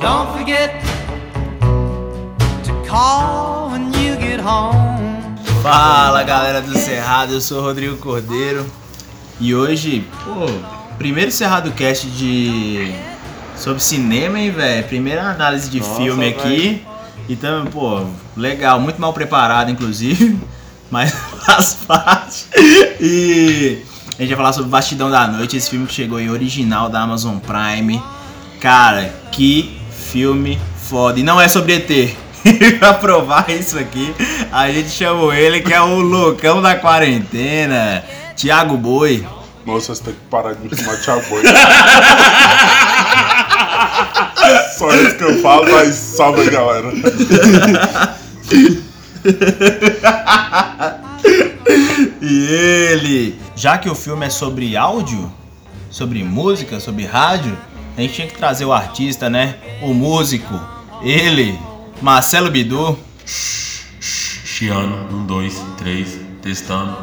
Don't forget to call when you get home. Fala galera do Cerrado, eu sou o Rodrigo Cordeiro e hoje, pô, primeiro Cerrado Cast de. sobre cinema, hein, velho? Primeira análise de Nossa, filme aqui. Então, pô, legal, muito mal preparado, inclusive, mas faz parte. E a gente vai falar sobre Bastidão da Noite, esse filme que chegou em original da Amazon Prime. Cara, que filme foda. E não é sobre ET. Pra provar isso aqui, a gente chamou ele, que é o loucão da quarentena, Thiago Boi. Moça, você tem que parar de me chamar Thiago Boi. Só isso que eu falo, mas salve aí, galera. E ele, já que o filme é sobre áudio, sobre música, sobre rádio, a gente tinha que trazer o artista, né? O músico, ele, Marcelo Bidu. Chiano, um, dois, três, testando.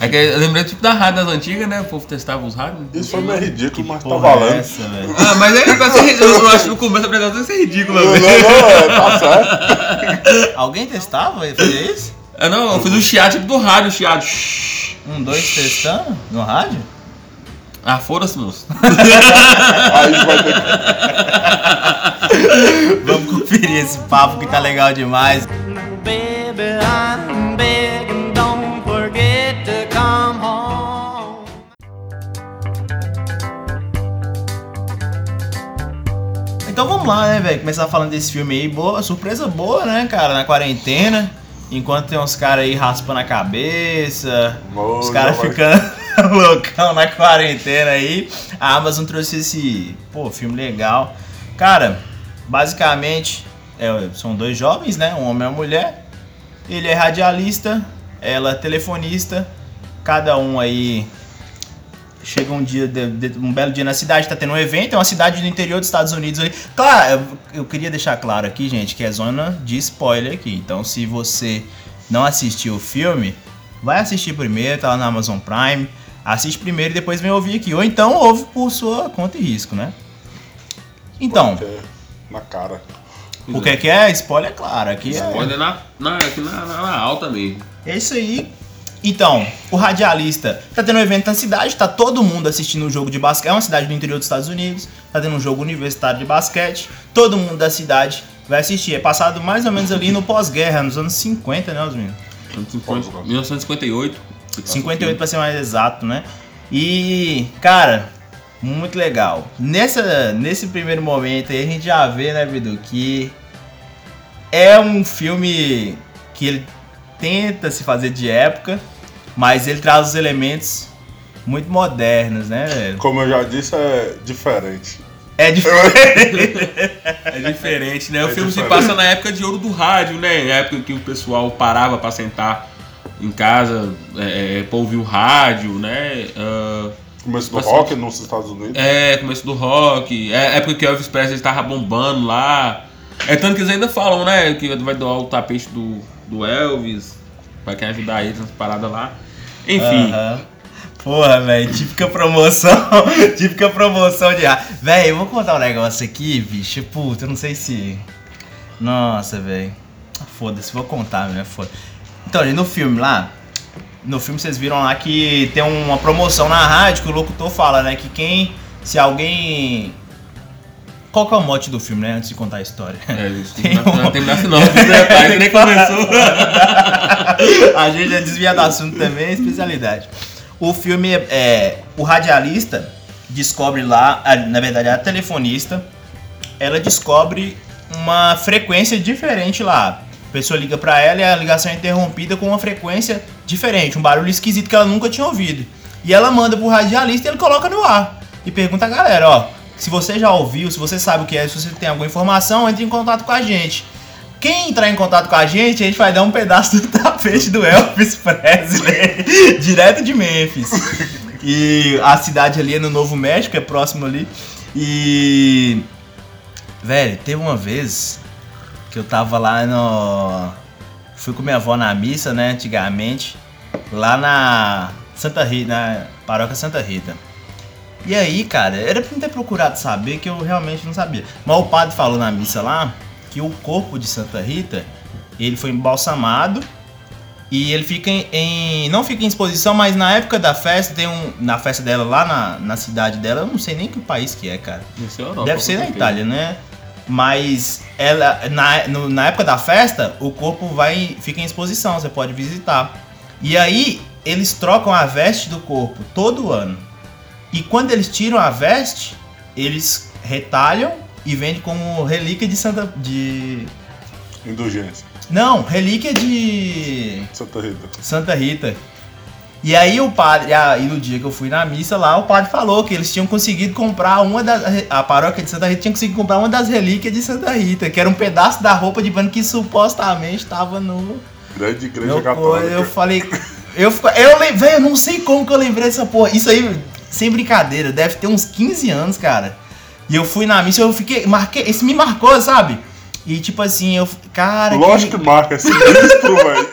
É que eu lembrei tipo da rádio das antigas, né? O povo testava os rádios. Isso foi meio ridículo, mas tá é valendo. essa? Ah, mas é. Eu acho que no começo da apresentação isso é ridículo. Não, não, não, é, tá certo. Alguém testava e fazia isso? Ah, não, eu fiz um chiado tipo do rádio, um chiado. Um, dois testando no rádio? Ah, foda-se, moço. Aí vai ter que. Vamos conferir esse papo que tá legal demais. Baby, I'm begging, don't forget to come home. Então vamos lá, né, velho? Começar falando desse filme aí. Boa, surpresa boa, né, cara, na quarentena. Enquanto tem uns caras aí raspando a cabeça, Boa, os caras ficando loucão na quarentena aí. A Amazon trouxe esse, pô, filme legal. Cara, basicamente, é, são dois jovens, né? Um homem e uma mulher. Ele é radialista, ela é telefonista. Cada um aí chega um dia, um belo dia na cidade, tá tendo um evento, é uma cidade do interior dos Estados Unidos aí. Claro, eu queria deixar claro aqui, gente, que é zona de spoiler aqui. Então, se você não assistiu o filme, vai assistir primeiro, tá lá na Amazon Prime. Assiste primeiro e depois vem ouvir aqui. Ou então ouve por sua conta e risco, né? Então, É, Na cara. o que é que é? Spoiler, claro. Aqui é. Olha na, na, aqui na, na, na alta mesmo. É isso aí. Então, o radialista tá tendo um evento na cidade, tá todo mundo assistindo um jogo de basquete. É uma cidade do interior dos Estados Unidos, tá tendo um jogo universitário de basquete. Todo mundo da cidade vai assistir. É passado mais ou menos ali no pós-guerra, nos anos 50, né, Osmino? 1958. 58 pra ser mais exato, né? E, cara, muito legal. Nessa, nesse primeiro momento aí a gente já vê, né, Bidu, que é um filme que ele tenta se fazer de época, mas ele traz os elementos muito modernos, né, velho? Como eu já disse, é diferente. É diferente. É diferente, né? O É filme se diferente. passa na época de ouro do rádio, né? Na época que o pessoal parava pra sentar em casa é, é, pra ouvir o rádio, né? Ah, Começo do Bastante. rock nos Estados Unidos. é, começo do rock, é época que Elvis Presley estava bombando lá. É tanto que eles ainda falam, né? Que vai doar o tapete do, do Elvis, pra quem ajudar eles nas paradas lá. Enfim, Aham. Porra, velho, típica promoção, típica promoção de ar. Velho, eu vou contar um negócio aqui, bicho. Puta, eu não sei se. Nossa, velho. Foda-se, vou contar, né? Foda. Então, gente, no filme lá, no filme vocês viram lá que tem uma promoção na rádio que o locutor fala, né? Que quem. Se alguém. Qual que é o mote do filme, né? Antes de contar a história. é isso. Tem Não, um- não terminasse não, detalhe, nem começou. a gente é desvia do assunto também, é especialidade. O filme é, é, o radialista descobre lá, na verdade a telefonista, ela descobre uma frequência diferente lá. A pessoa liga pra ela e a ligação é interrompida com uma frequência diferente, um barulho esquisito que ela nunca tinha ouvido. E ela manda pro radialista e ele coloca no ar. E pergunta a galera, ó, se você já ouviu, se você sabe o que é, se você tem alguma informação, entre em contato com a gente. Quem entrar em contato com a gente, a gente vai dar um pedaço do tapete do Elvis Presley, direto de Memphis. E a cidade ali é no Novo México, é próximo ali. E. Velho, teve uma vez que eu tava lá no. Fui com minha avó na missa, né, antigamente. Lá na Santa Rita, na paróquia Santa Rita. E aí, cara, era pra eu ter procurado saber que eu realmente não sabia. Mas o padre falou na missa lá que o corpo de Santa Rita, ele foi embalsamado e ele fica em, em- não fica em exposição, mas na época da festa, tem um na festa dela lá na, na cidade dela, eu não sei nem que país que é, cara. Isso é Europa, Deve ser na. Itália, né? Mas ela na, no- na época da festa, o corpo vai fica em exposição, você pode visitar. E aí eles trocam a veste do corpo todo ano. E quando eles tiram a veste, eles retalham e vendem como relíquia de Santa de Indulgência. não, relíquia de Santa Rita. Santa Rita. E aí o padre, aí no dia que eu fui na missa lá, o padre falou que eles tinham conseguido comprar uma das. A paróquia de Santa Rita tinha conseguido comprar uma das relíquias de Santa Rita, que era um pedaço da roupa de banho que supostamente estava no. Grande igreja Meu católica. eu falei. Eu, eu lembrei, velho, eu não sei como que eu lembrei dessa porra. Isso aí, sem brincadeira, deve ter uns 15 anos, cara. E eu fui na missa, eu fiquei. Marquei, isso me marcou, sabe? E tipo assim, eu. Cara. Lógico que marca, é sinistro, velho.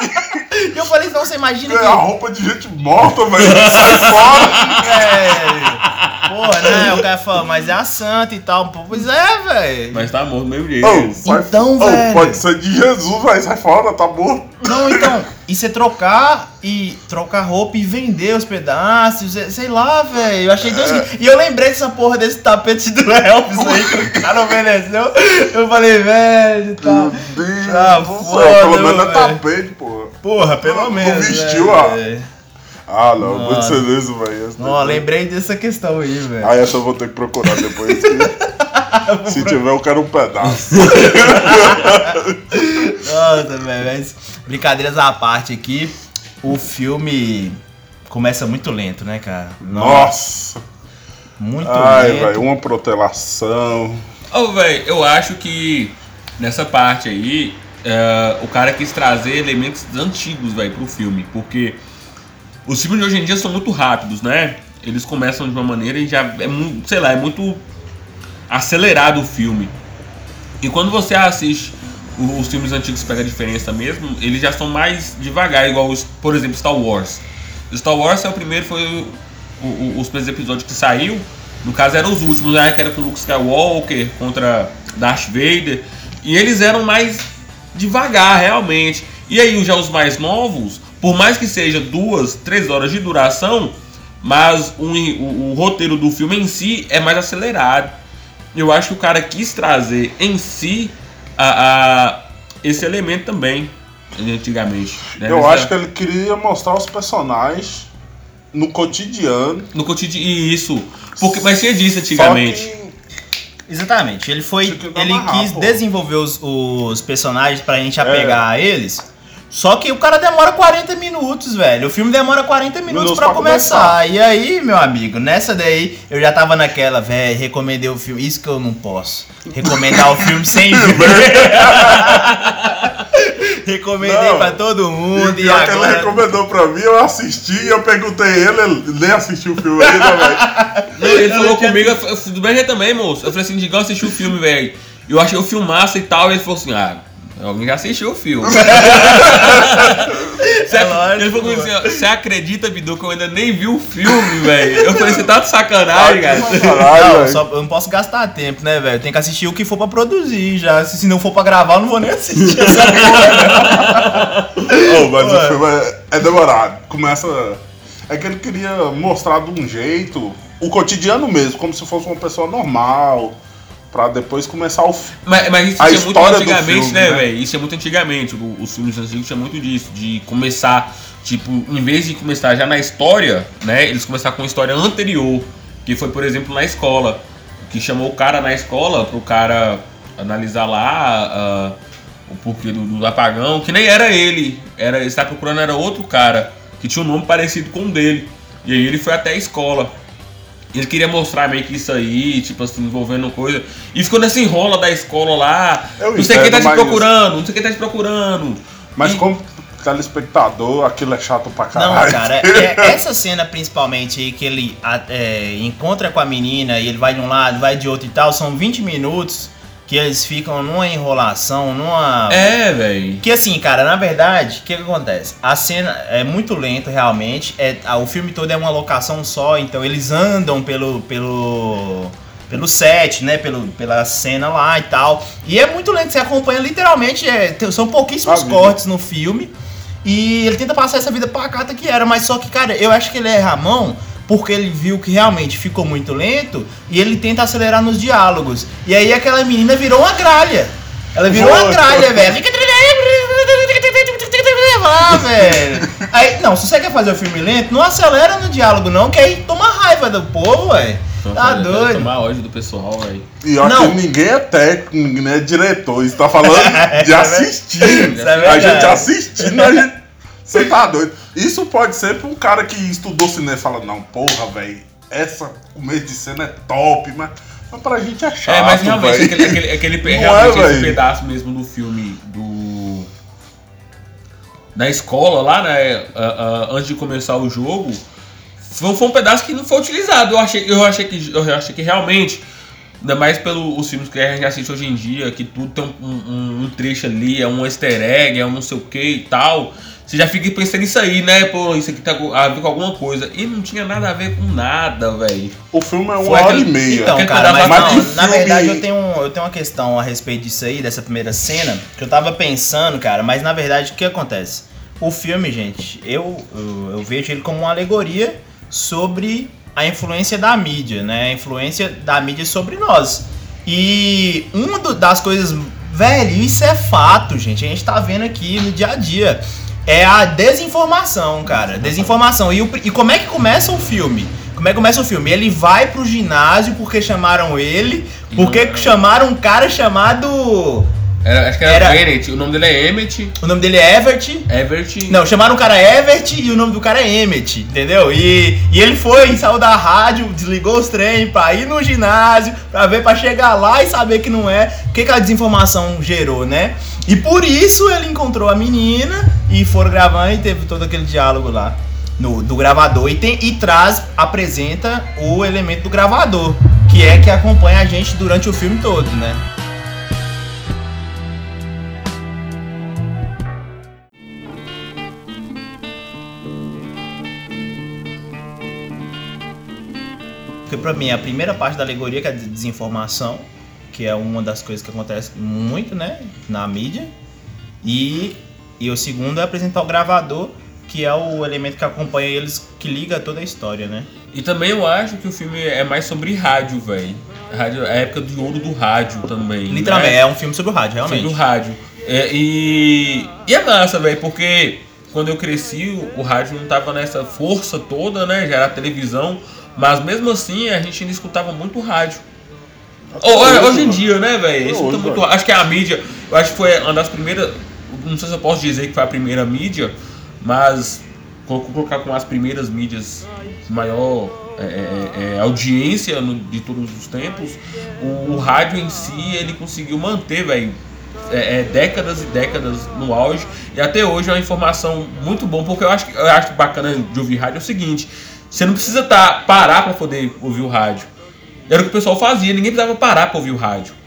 Eu falei, não, você imagina É que. a roupa de gente morta, velho. Sai fora. velho. Porra, né? O cara fala, mas é a santa e tal. Pois é, velho. Mas tá morto do mesmo jeito. Sai- Então, ô, velho. Pode ser de Jesus, velho. Sai fora, tá morto. Não, então, e você trocar e trocar roupa e vender os pedaços, sei- sei lá, velho. Eu achei dois. E eu lembrei dessa porra desse tapete do Elvis aí que o cara ofereceu. Eu falei, velho, tá. Meu Deus Ah, do céu. foda, Pelo menos é tapete, porra. Porra, pelo Não menos. vestiu, velho. Ah, não. Muito Nossa. sinistro, velho. Essa Não, daí- lembrei dessa questão aí, velho. Aí essa eu vou ter que procurar depois. que- Se tiver, eu quero um pedaço. Nossa, velho, mas brincadeiras à parte aqui, o filme começa muito lento, né, cara? Nossa. Muito Ai, lento. velho. Uma protelação. Ô, velho, eu acho que nessa parte aí, é, o cara quis trazer elementos antigos, velho, pro filme. Porque os filmes de hoje em dia são muito rápidos, né? Eles começam de uma maneira e já é muito, sei lá, é muito acelerado o filme. E quando você assiste os filmes antigos pega a diferença mesmo, eles já são mais devagar, igual os, por exemplo, Star Wars. Star Wars é o primeiro, foi o- o- os primeiros episódios que saiu. No caso eram os últimos, né? Que era com Luke Skywalker contra Darth Vader. E eles eram mais devagar, realmente. E aí já os mais novos, por mais que seja duas, três horas de duração, mas o, o- o roteiro do filme em si é mais acelerado. Eu acho que o cara quis trazer em si a, a- esse elemento também, antigamente. né? Eu Mas, acho que ele queria mostrar os personagens no cotidiano. No cotidiano. Isso. Porque, mas tinha disso antigamente. Exatamente, ele foi. Ele amarrar, quis pô. desenvolver os, os personagens pra É. gente apegar a eles. Só que o cara demora 40 minutos, velho. O filme demora 40 minutos pra pra começar. E aí, meu amigo, nessa daí eu já tava naquela, velho, recomendei o filme. Isso que eu não posso. Recomendar o filme sem ver. Recomendei Não. pra todo E mundo. E, pior que ele agora. recomendou pra mim, eu assisti e eu perguntei ele, ele nem assistiu o filme ainda, velho. Ele falou comigo, eu falei, do bem jeito também, moço. Eu falei assim, Digão assistiu o filme, velho. Eu achei o filmaço e tal, e ele falou assim, ah, alguém já assistiu o filme. Você, É lógico, ele falou assim, ó, você acredita, Bidu, que eu ainda nem vi o filme, velho? Eu falei, você tá de sacanagem, cara. Caralho, Não, só- eu não posso gastar tempo, né, velho? Tem que assistir o que for pra produzir já. Se, se não for pra gravar, eu não vou nem assistir essa porra. Oh, mas Ué. o filme é, é demorado. Começa. É que ele queria mostrar de um jeito o cotidiano mesmo, como se fosse uma pessoa normal. Pra depois começar o filme. Mas, mas isso A tinha muito antigamente, filme, né, né? velho? Isso é muito antigamente. O- Os filmes antigos tinha muito disso, de começar, tipo, em vez de começar já na história, né? Eles começaram com a história anterior, que foi, por exemplo, na escola. Que chamou o cara na escola pro cara analisar lá ah, o porquê do, do apagão, que nem era ele. Era, ele estava procurando, era outro cara, que tinha um nome parecido com o dele. E aí ele foi até a escola. Ele queria mostrar meio que isso aí, tipo assim, envolvendo coisa. E ficou nessa enrola da escola lá. Eu não sei quem tá te procurando, não sei quem tá te procurando. Mas E- como telespectador, aquilo é chato pra Não, caralho. cara, é- essa cena principalmente aí que ele a- é, encontra com a menina e ele vai de um lado, vai de outro e tal, são 20 minutos que eles ficam numa enrolação, numa. É, velho. Que assim, cara, na verdade, o que, que acontece? A cena é muito lento, realmente. É, a- o filme todo é uma locação só, então eles andam pelo. pelo. pelo set, né? Pelo, pela cena lá e tal. E é muito lento, você acompanha literalmente. é, são pouquíssimos A vida. cortes no filme. E ele tenta passar essa vida pacata que era, mas só que, cara, eu acho que ele a mão porque ele viu que realmente ficou muito lento e ele tenta acelerar nos diálogos. E aí aquela menina virou uma gralha. Ela virou uma gralha, velho. Fica lá, velho. Aí, não, se você quer fazer o filme lento, não acelera no diálogo, não, que aí toma raiva do povo, velho. Tá doido. Tomar ódio do pessoal, velho. E Não. que ninguém é técnico, ninguém é diretor. Isso tá falando de assistir. É a gente assistindo, a gente. Você tá doido? Isso pode ser pra um cara que estudou cinema e fala, não, porra, velho, essa começo de cena é top, mas, mas pra gente é chato. É, mas realmente, aquele, aquele, aquele Não é, realmente esse pedaço mesmo do filme do. Da escola lá, né? ah, ah, antes de começar o jogo. Foi, foi um pedaço que não foi utilizado. Eu achei, eu achei, que, eu achei que realmente. Ainda mais pelos filmes que a gente assiste hoje em dia, que tudo tem um, um- um trecho ali, é um easter egg, é um não sei o que e tal. Você já fica pensando nisso aí, né? Pô, isso aqui tá a ver com alguma coisa. E não tinha nada a ver com nada, velho. O filme é uma Foi hora aquele- e meia. Então, cara, mas, não, na verdade eu tenho, um- eu tenho uma questão a respeito disso aí, dessa primeira cena, que eu tava pensando, cara, mas na verdade o que acontece? O filme, gente, eu, eu, eu vejo ele como uma alegoria sobre a influência da mídia, né? A influência da mídia sobre nós. E uma das coisas, velho, isso é fato, gente, a gente tá vendo aqui no dia a dia. É a desinformação, cara. Desinformação. E, o e como é que começa o filme? Como é que começa o filme? Ele vai pro ginásio porque chamaram ele, porque chamaram um cara chamado. Era- acho que era, Era- Bennett. O nome dele é Emmett. O nome dele é Everett. Everett. Não, chamaram o cara Everett e o nome do cara é Emmett, entendeu? E, e ele foi, saiu da rádio, desligou os trem pra ir no ginásio, pra ver, pra chegar lá e saber que não é. O que, que a desinformação gerou, né? E por isso ele encontrou a menina e foram gravando e teve todo aquele diálogo lá no, do gravador. E, tem, e traz, apresenta o elemento do gravador, que é que acompanha a gente durante o filme todo, né? Porque pra mim a primeira parte da alegoria que é a de desinformação, que é uma das coisas que acontece muito, né, na mídia. E, e o segundo é apresentar o gravador, que é o elemento que acompanha eles, que liga toda a história, né? E também eu acho que o filme é mais sobre rádio, velho. Rádio, a época de ouro do rádio também. Literalmente, né? é um filme sobre o rádio, realmente. Sobre o rádio. É, e, e é massa, velho, porque quando eu cresci, o, o rádio não tava nessa força toda, né? Já era televisão. Mas mesmo assim, a gente ainda escutava muito rádio. Ho- Hoje, Hoje em dia, né, velho? Escuta muito. Acho que a mídia, eu acho que foi uma das primeiras. Não sei se eu posso dizer que foi a primeira mídia, mas vou colocar com as primeiras mídias maior é, é, é, audiência no- de todos os tempos. O, o rádio em si, ele conseguiu manter, velho. é, é, décadas e décadas no auge e até hoje é uma informação muito bom porque eu acho que eu acho bacana de ouvir rádio é o seguinte você não precisa tá, parar para poder ouvir o rádio era o que o pessoal fazia ninguém precisava parar para ouvir o rádio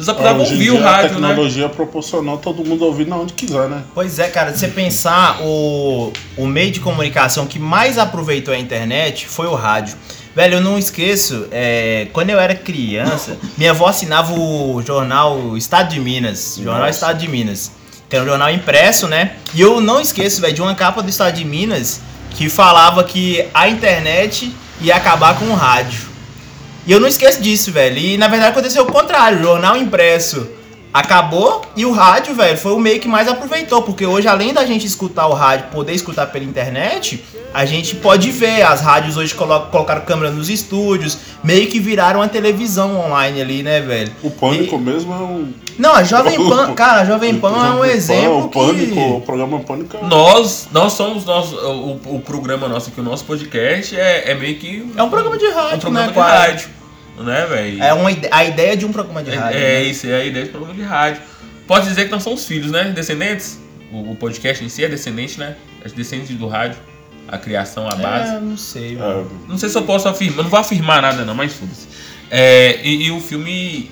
você só precisava Hoje em ouvir dia, o a rádio né tecnologia proporcionou todo mundo ouvir na onde quiser, né? Pois é, cara, se você pensar, o, o meio de comunicação que mais aproveitou a internet foi o rádio. Velho, eu não esqueço, é, quando eu era criança, minha avó assinava o jornal Estado de Minas. Jornal Nossa. Estado de Minas. Que era um jornal impresso, né? E eu não esqueço, velho, de uma capa do Estado de Minas que falava que a internet ia acabar com o rádio. E eu não esqueço disso, velho. E na verdade aconteceu o contrário. O jornal impresso acabou e o rádio, velho, foi o meio que mais aproveitou. Porque hoje, além da gente escutar o rádio, poder escutar pela internet, a gente pode ver. As rádios hoje colo- colocaram câmera nos estúdios, meio que viraram uma televisão online ali, né, velho? O Pânico E- mesmo é um. Não, a Jovem Pan, cara, a Jovem Pan é um exemplo O Pânico, o que... programa Pânico é nós nós somos nós, o, o programa nosso aqui o nosso podcast é, é meio que É um programa de rádio, é um programa né, de rádio né velho É uma ide- a ideia de um programa de rádio. É, né? é isso, é a ideia de programa de rádio. Pode dizer que nós somos filhos, né? Descendentes. O, o podcast em si é descendente, né? É descendente do rádio. A criação, a base. É, não sei, mano. é, Não sei se eu posso afirmar, não vou afirmar nada não, mas foda-se. É, e, e o filme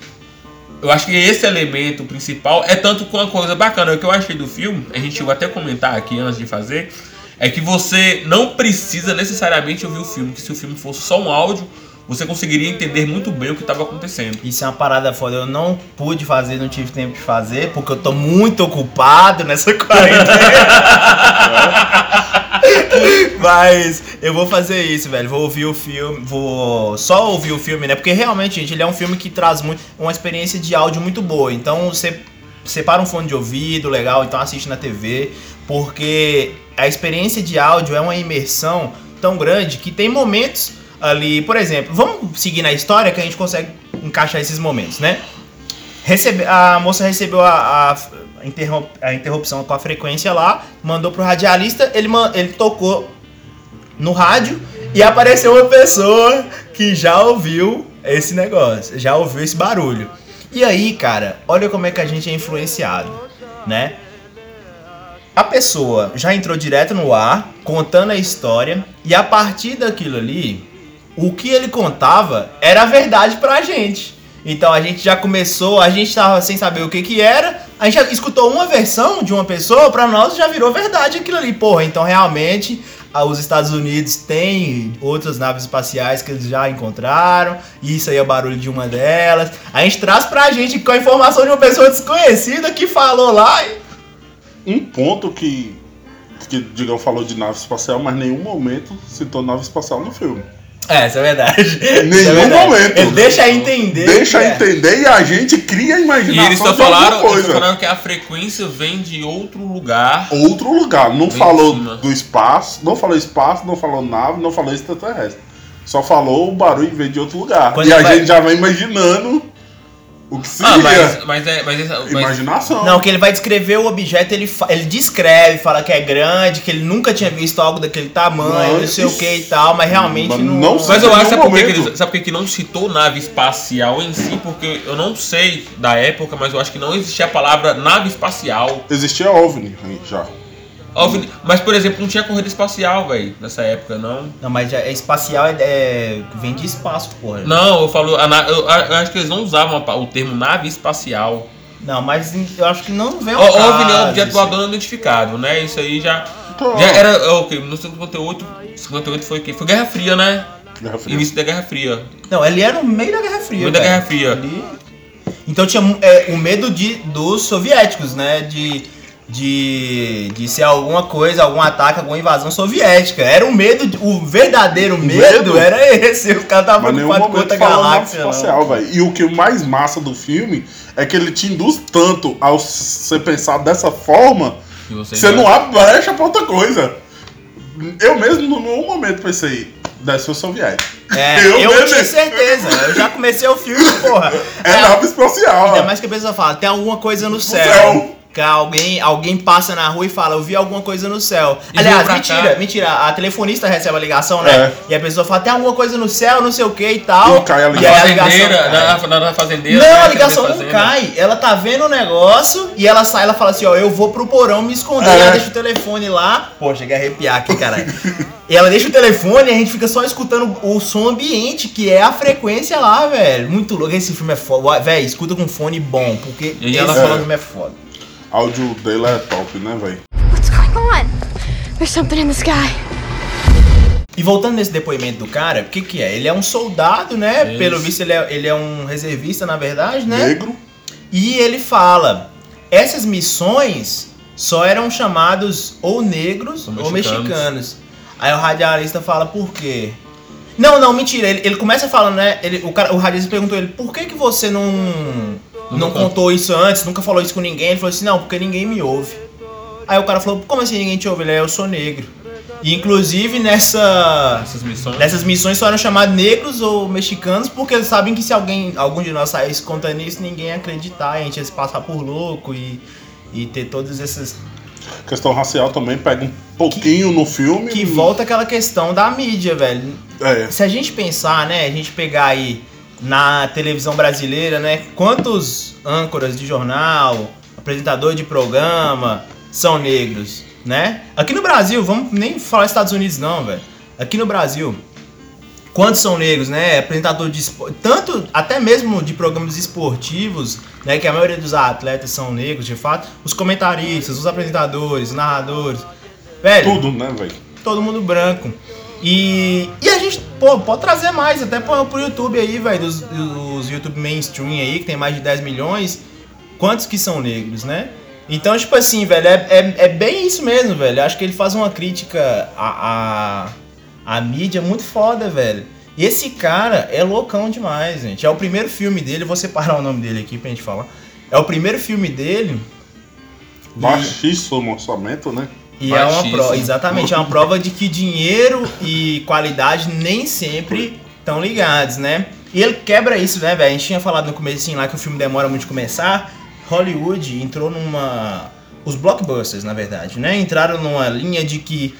eu acho que esse elemento principal é tanto com uma coisa bacana. O que eu achei do filme, a gente chegou até a comentar aqui antes de fazer, é que você não precisa necessariamente ouvir o filme, que se o filme fosse só um áudio, você conseguiria entender muito bem o que estava acontecendo. Isso é uma parada foda. Eu não pude fazer, não tive tempo de fazer, porque eu tô muito ocupado nessa quarentena. Mas eu vou fazer isso, velho. Vou ouvir o filme, vou só ouvir o filme, né? Porque realmente, gente, ele é um filme que traz muito uma experiência de áudio muito boa. Então você separa um fone de ouvido legal, então assiste na TV, porque a experiência de áudio é uma imersão tão grande que tem momentos ali, por exemplo, vamos seguir na história que a gente consegue encaixar esses momentos, né? Recebe, a moça recebeu a, a, interrom- a interrupção com a frequência lá, mandou pro radialista, ele, ele tocou no rádio e apareceu uma pessoa que já ouviu esse negócio, já ouviu esse barulho. E aí, cara, olha como é que a gente é influenciado, né? A pessoa já entrou direto no ar, contando a história, e a partir daquilo ali, o que ele contava era verdade pra gente. Então a gente já começou, a gente tava sem saber o que que era, a gente já escutou uma versão de uma pessoa, pra nós já virou verdade aquilo ali. Porra, então realmente os Estados Unidos têm outras naves espaciais que eles já encontraram, e isso aí é o barulho de uma delas. A gente traz pra gente com a informação de uma pessoa desconhecida que falou lá e Um ponto que, que Digão falou de nave espacial, mas nenhum momento citou nave espacial no filme. É, isso é verdade. Isso Nenhum é verdade. momento. Ele deixa entender. Deixa é. entender e a gente cria a E imaginação eles só falaram, coisa. falaram que a frequência vem de outro lugar. Outro lugar. Não Vem falou em do espaço, não falou espaço, não falou nave, não falou extraterrestre. Só falou o barulho veio de outro lugar. Quando e a vai- gente já vai imaginando o que seria. Ah, mas, mas é. Mas, essa- mas, Imaginação. Não, que ele vai descrever o objeto, ele, fa- ele descreve, fala que é grande, que ele nunca tinha visto algo daquele tamanho, Não, não sei o que e tal, mas realmente Mas não. não mas eu acho, sabe por, que eles, sabe por que não citou nave espacial em si? Porque eu não sei da época, mas eu acho que não existia a palavra nave espacial. Existia OVNI aí já. Mas, por exemplo, não tinha corrida espacial, velho, nessa época, não. Não, mas já é espacial é, é- vem de espaço, porra. Não, eu falo. a eu, eu acho que eles não usavam o termo nave espacial. Não, mas eu acho que não vem ao O- caso, OVNI é um objeto voador não identificado, né? Isso aí já. Então, Já era. é o quê? 1958. 58 foi o quê? Foi Guerra Fria, né? Guerra Fria. Início da Guerra Fria. Não, ele era no meio da Guerra Fria. No meio da. Guerra Fria. Ali- Então tinha é, o medo de, dos soviéticos, né? De, de, de ser alguma coisa, algum ataque, alguma invasão soviética. Era o medo, o verdadeiro medo, medo? era esse. Os caras estavam preocupados com outra galáxia. espacial. E o que é mais massa do filme é que ele te induz tanto ao você pensar dessa forma Que você que você não abre brecha pra outra coisa. Eu mesmo, nenhum momento, pensei, deve ser o soviético. É, eu, mesmo- tinha certeza. Eu já comecei o filme, porra. É nave espacial. Ainda mais que a pessoa fala, tem alguma coisa no céu. céu. Que alguém, alguém passa na rua e fala, eu vi alguma coisa no céu. E Aliás, mentira, cá. mentira. A telefonista recebe a ligação, né? É. E a pessoa fala, tem alguma coisa no céu, não sei o que e tal. E cai a E aí a ligação. fazendeira, cai. na, na, na fazendeira. Não, né, a que ligação tá não cai. Ela tá vendo o negócio e ela sai, ela fala assim, ó, eu vou pro porão me esconder. É. Ela deixa o telefone lá. Pô, cheguei a arrepiar aqui, caralho. e ela deixa o telefone e a gente fica só escutando o som ambiente, que é a frequência lá, velho. Muito louco. Esse filme é foda. Velho, escuta com fone bom, porque E esse ela fala- filme é foda. Áudio dele é top, né, velho? What's going on? There's something in the sky. E voltando nesse depoimento do cara, o que que é? Ele é um soldado, né? Isso. Pelo visto ele é, ele é um reservista, na verdade, né? Negro. E ele fala: essas missões só eram chamados ou negros Ou ou mexicanos. mexicanos. Aí o radialista fala: por quê? Não, não, mentira. Ele, ele começa falando, né? Ele, o, cara, o radialista perguntou ele: por que, que você não, não contou isso antes? Nunca falou isso com ninguém? Ele falou assim: não, porque ninguém me ouve. Aí o cara falou: como assim ninguém te ouve? Ele é: eu sou negro. E inclusive nessa. Essas missões. Nessas missões só eram chamados negros ou mexicanos porque eles sabem que se alguém, algum de nós saísse contando isso, ninguém ia acreditar, a gente ia se passar por louco e, e ter todas essas. Questão racial também pega um pouquinho no filme. Que volta aquela questão da mídia, velho. É. Se a gente pensar, né, a gente pegar aí na televisão brasileira, né, quantos âncoras de jornal, apresentador de programa são negros, né? Aqui no Brasil, vamos nem falar Estados Unidos não, velho. Aqui no Brasil, Quantos são negros, né? Apresentador de tanto até mesmo de programas esportivos, né? Que a maioria dos atletas são negros, de fato. Os comentaristas, os apresentadores, os narradores, velho Tudo, né, velho? todo mundo branco. E, e a gente, pô, pode trazer mais, até pro, pro YouTube aí, velho, dos, dos YouTube mainstream aí, que tem mais de 10 milhões. Quantos que são negros, né? Então, tipo assim, velho, é, é, é bem isso mesmo, velho. Acho que ele faz uma crítica à, à, à mídia muito foda, velho. E esse cara é loucão demais, gente. É o primeiro filme dele, vou separar o nome dele aqui pra gente falar. É o primeiro filme dele. Baixíssimo orçamento, né? E é uma prova, exatamente, é uma prova de que dinheiro e qualidade nem sempre estão ligados, né? E ele quebra isso, né, velho? A gente tinha falado no começo lá que o filme demora muito de começar. Hollywood entrou numa. Os blockbusters, na verdade, né? Entraram numa linha de que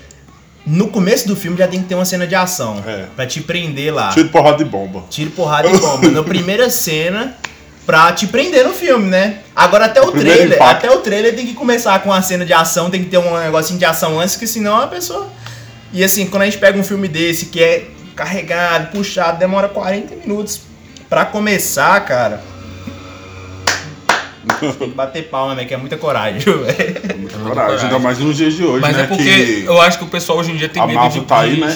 no começo do filme já tem que ter uma cena de ação. É. Pra te prender lá. Tiro porrada de bomba. Tiro, porrada e bomba. Na primeira cena, pra te prender no filme, né? Agora até o, primeiro trailer, impacto. até o trailer tem que começar com a cena de ação, tem que ter um negocinho de ação antes, que senão a pessoa. E assim, quando a gente pega um filme desse que é carregado, puxado, demora 40 minutos pra começar, cara. Tem que bater palma, né? Que é muita coragem, viu, velho? Muita muita coragem, ainda mais nos dias de hoje, Mas né? é porque que eu acho que o pessoal hoje em dia tem a medo Marvel de. tá aí, né?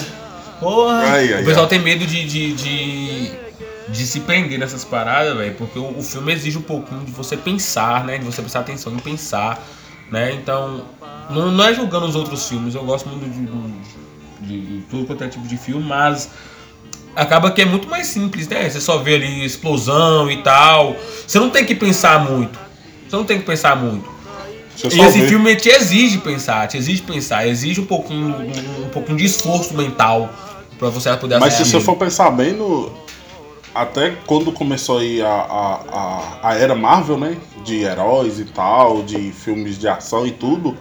Porra! Aí, aí, O pessoal ó. tem medo de, de, de, de se prender nessas paradas, velho, porque o, o filme exige um pouquinho de você pensar, né? De você prestar atenção em pensar, né? Então, não, não é julgando os outros filmes, eu gosto muito de, de, de tudo quanto é tipo de filme, mas acaba que é muito mais simples, né? Você só vê ali explosão e tal. Você não tem que pensar muito. Você não tem que pensar muito. E esse vê. filme te exige pensar, te exige pensar, exige um pouquinho, um, um pouquinho de esforço mental pra você poder Mas se assistir. você for pensar bem no. Até quando começou aí a, a, a, a era Marvel, né? De heróis e tal, de filmes de ação e tudo.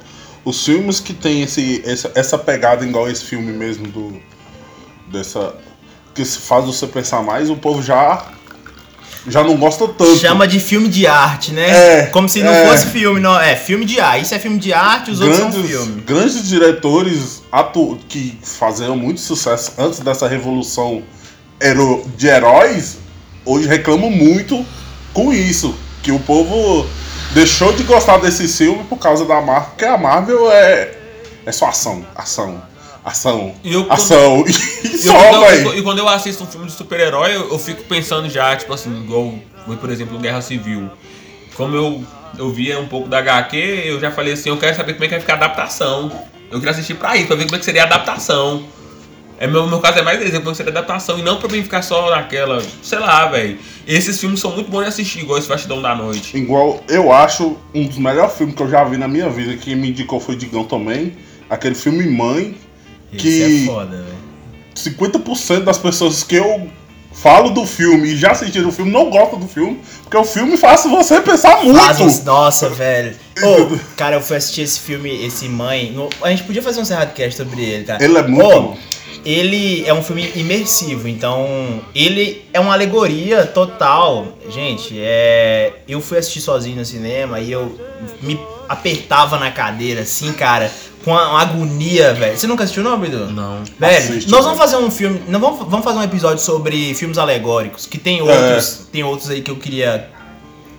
Os filmes que tem esse, essa, essa pegada igual esse filme mesmo do. Dessa. Que faz você pensar mais, o povo já. Já não gosta tanto. Chama de filme de arte, né? É, Como se não é. fosse filme, não. É filme de arte. Isso é filme de arte, os outros são grandes, filme. grandes diretores atu que faziam muito sucesso antes dessa revolução hero de heróis, hoje reclamam muito com isso. Que o povo deixou de gostar desse filme por causa da Marvel, porque a Marvel é, é só ação, ação, ação, E eu- ação. E E só, quando, eu, e quando eu assisto um filme de super-herói, eu, eu fico pensando já, tipo assim, igual, por exemplo, Guerra Civil. Como eu, eu via um pouco da HQ, eu já falei assim, eu quero saber como é que vai ficar a adaptação. Eu queria assistir pra isso, pra ver como é que seria a adaptação. É, meu, meu caso é mais exemplo, é que seria a adaptação, e não pra mim ficar só naquela, sei lá, velho. Esses filmes são muito bons de assistir, igual esse Fastidão da Noite. Igual, eu acho um dos melhores filmes que eu já vi na minha vida, que me indicou foi Digão também, aquele filme Mãe, que Isso é foda, velho. 50% das pessoas que eu falo do filme e já assistiram o filme não gostam do filme, porque o filme faz você pensar muito. Faz Nossa, velho. Ô, cara, eu fui assistir esse filme, esse Mãe. no- a gente podia fazer um Cerradcast sobre ele, cara. Ele é muito bom. Ele é um filme imersivo, então ele é uma alegoria total. Gente, é, eu fui assistir sozinho no cinema e eu me apertava na cadeira, assim, cara, com uma, agonia, velho. Você nunca assistiu, não, Bidu? Não. Velho, Assiste, nós vamos fazer um filme. Não vamos, vamos fazer um episódio sobre filmes alegóricos. Que tem outros. Tem outros aí que eu queria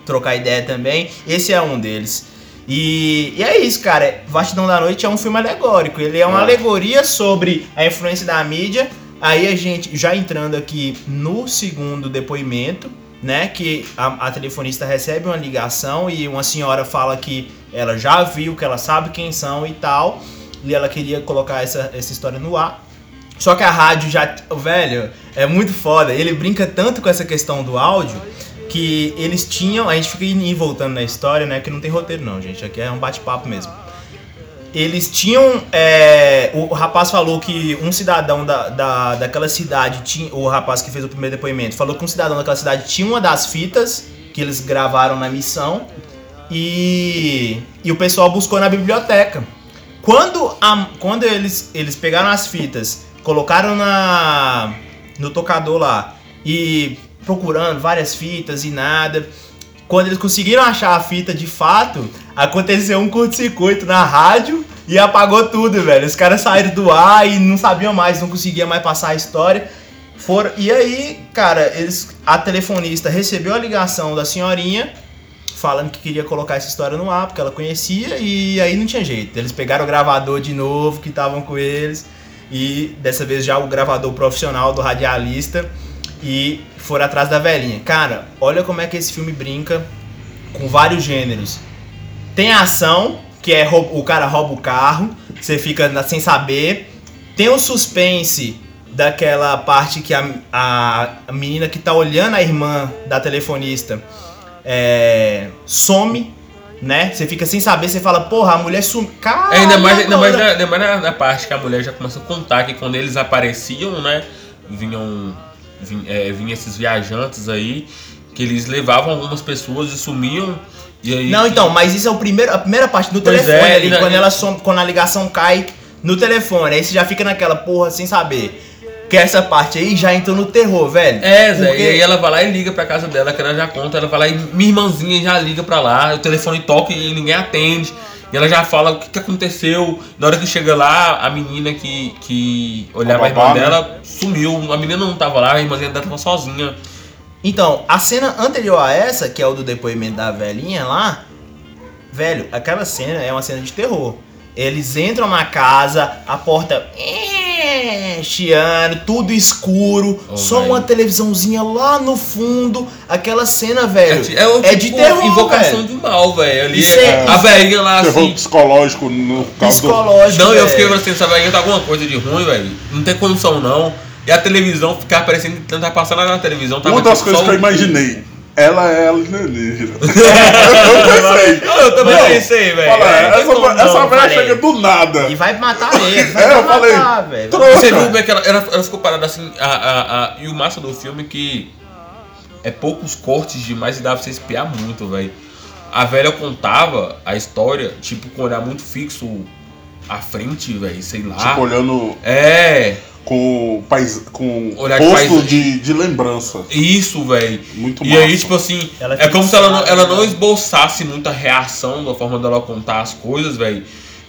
trocar ideia também. Esse é um deles. E, e é isso, cara. Vastidão da Noite é um filme alegórico. Ele é uma É. alegoria sobre a influência da mídia. Aí a gente, já entrando aqui no segundo depoimento, né? Que a, a telefonista recebe uma ligação e uma senhora fala que ela já viu, que ela sabe quem são e tal. E ela queria colocar essa, essa história no ar. Só que a rádio já. Velho, é muito foda. Ele brinca tanto com essa questão do áudio que eles tinham. A gente fica indo voltando na história, né? Que não tem roteiro, não, gente. Aqui é um bate-papo mesmo. Eles tinham. é, o, o rapaz falou que um cidadão da, da, daquela cidade tinha. O rapaz que fez o primeiro depoimento falou que um cidadão daquela cidade tinha uma das fitas que eles gravaram na missão. E, e o pessoal buscou na biblioteca. Quando, a- quando eles, eles pegaram as fitas, colocaram na no tocador lá e procurando várias fitas e nada. Quando eles conseguiram achar a fita de fato, aconteceu um curto-circuito na rádio e apagou tudo, velho. Os caras saíram do ar e não sabiam mais, não conseguiam mais passar a história. For, e aí, cara, eles, a telefonista recebeu a ligação da senhorinha falando que queria colocar essa história no ar, porque ela conhecia, e aí não tinha jeito. Eles pegaram o gravador de novo, que estavam com eles, e dessa vez já o gravador profissional do radialista, e foram atrás da velhinha. Cara, olha como é que esse filme brinca com vários gêneros. Tem a ação, que é o cara rouba o carro, você fica sem saber. Tem o suspense daquela parte que a, a, menina que tá olhando a irmã da telefonista é, some, né? Você fica sem saber, você fala, porra, a mulher sumiu. É, ainda mais, ainda mais, na, ainda mais na, na parte que a mulher já começa a contar que quando eles apareciam, né? Vinham, vin, é, vinham esses viajantes aí, que eles levavam algumas pessoas e sumiam. E aí, Não, então, mas isso é o primeiro, a primeira parte do Pois telefone é, ali, ainda- quando, ela some, quando a ligação cai no telefone. Aí você já fica naquela porra sem saber. Que essa parte aí já entrou no terror, velho. É, Zé, Porque- e aí ela vai lá e liga pra casa dela, que ela já conta, ela vai lá e minha irmãzinha já liga pra lá, o telefone toca e ninguém atende. E ela já fala o que, que aconteceu. Na hora que chega lá, a menina que, que olhava A a irmã babá, né? dela sumiu. A menina não tava lá, a irmãzinha dela tava sozinha. Então, a cena anterior a essa, que é o do depoimento da velhinha lá, velho, aquela cena é uma cena de terror. Eles entram na casa, a porta chiando, tudo escuro, Oh, só velho. uma televisãozinha lá no fundo. Aquela cena, velho, É, o é de tipo terror, invocação velho. de mal, velho. Ali Isso é, é- a velhinha lá Terror assim. psicológico no caso do. Psicológico. Não, eu fiquei assim, essa velhinha tá alguma coisa de ruim, velho. Não tem condição não. E a televisão ficar aparecendo, tentar passar na televisão. Tava Uma das tipo, coisas que eu um- imaginei. Ela é alienígena. eu pensei. Eu também Não, pensei, velho. É, essa essa velha chega do nada. E vai matar ele, vai É, eu matar, falei, trouxa. Você viu como é que ela, ela, ela ficou parada assim, a, a, a- e o massa do filme é que é poucos cortes demais e dá pra você espiar muito, velho. A velha contava a história, tipo, com um olhar muito fixo à frente, velho, sei lá. Tipo, olhando É, com, pais, com Olhar de posto paisagem. de, de lembrança. isso, velho. Muito E massa. aí, tipo assim, Ela é como se ela não, ela não né? esboçasse muita reação da forma dela contar as coisas, velho.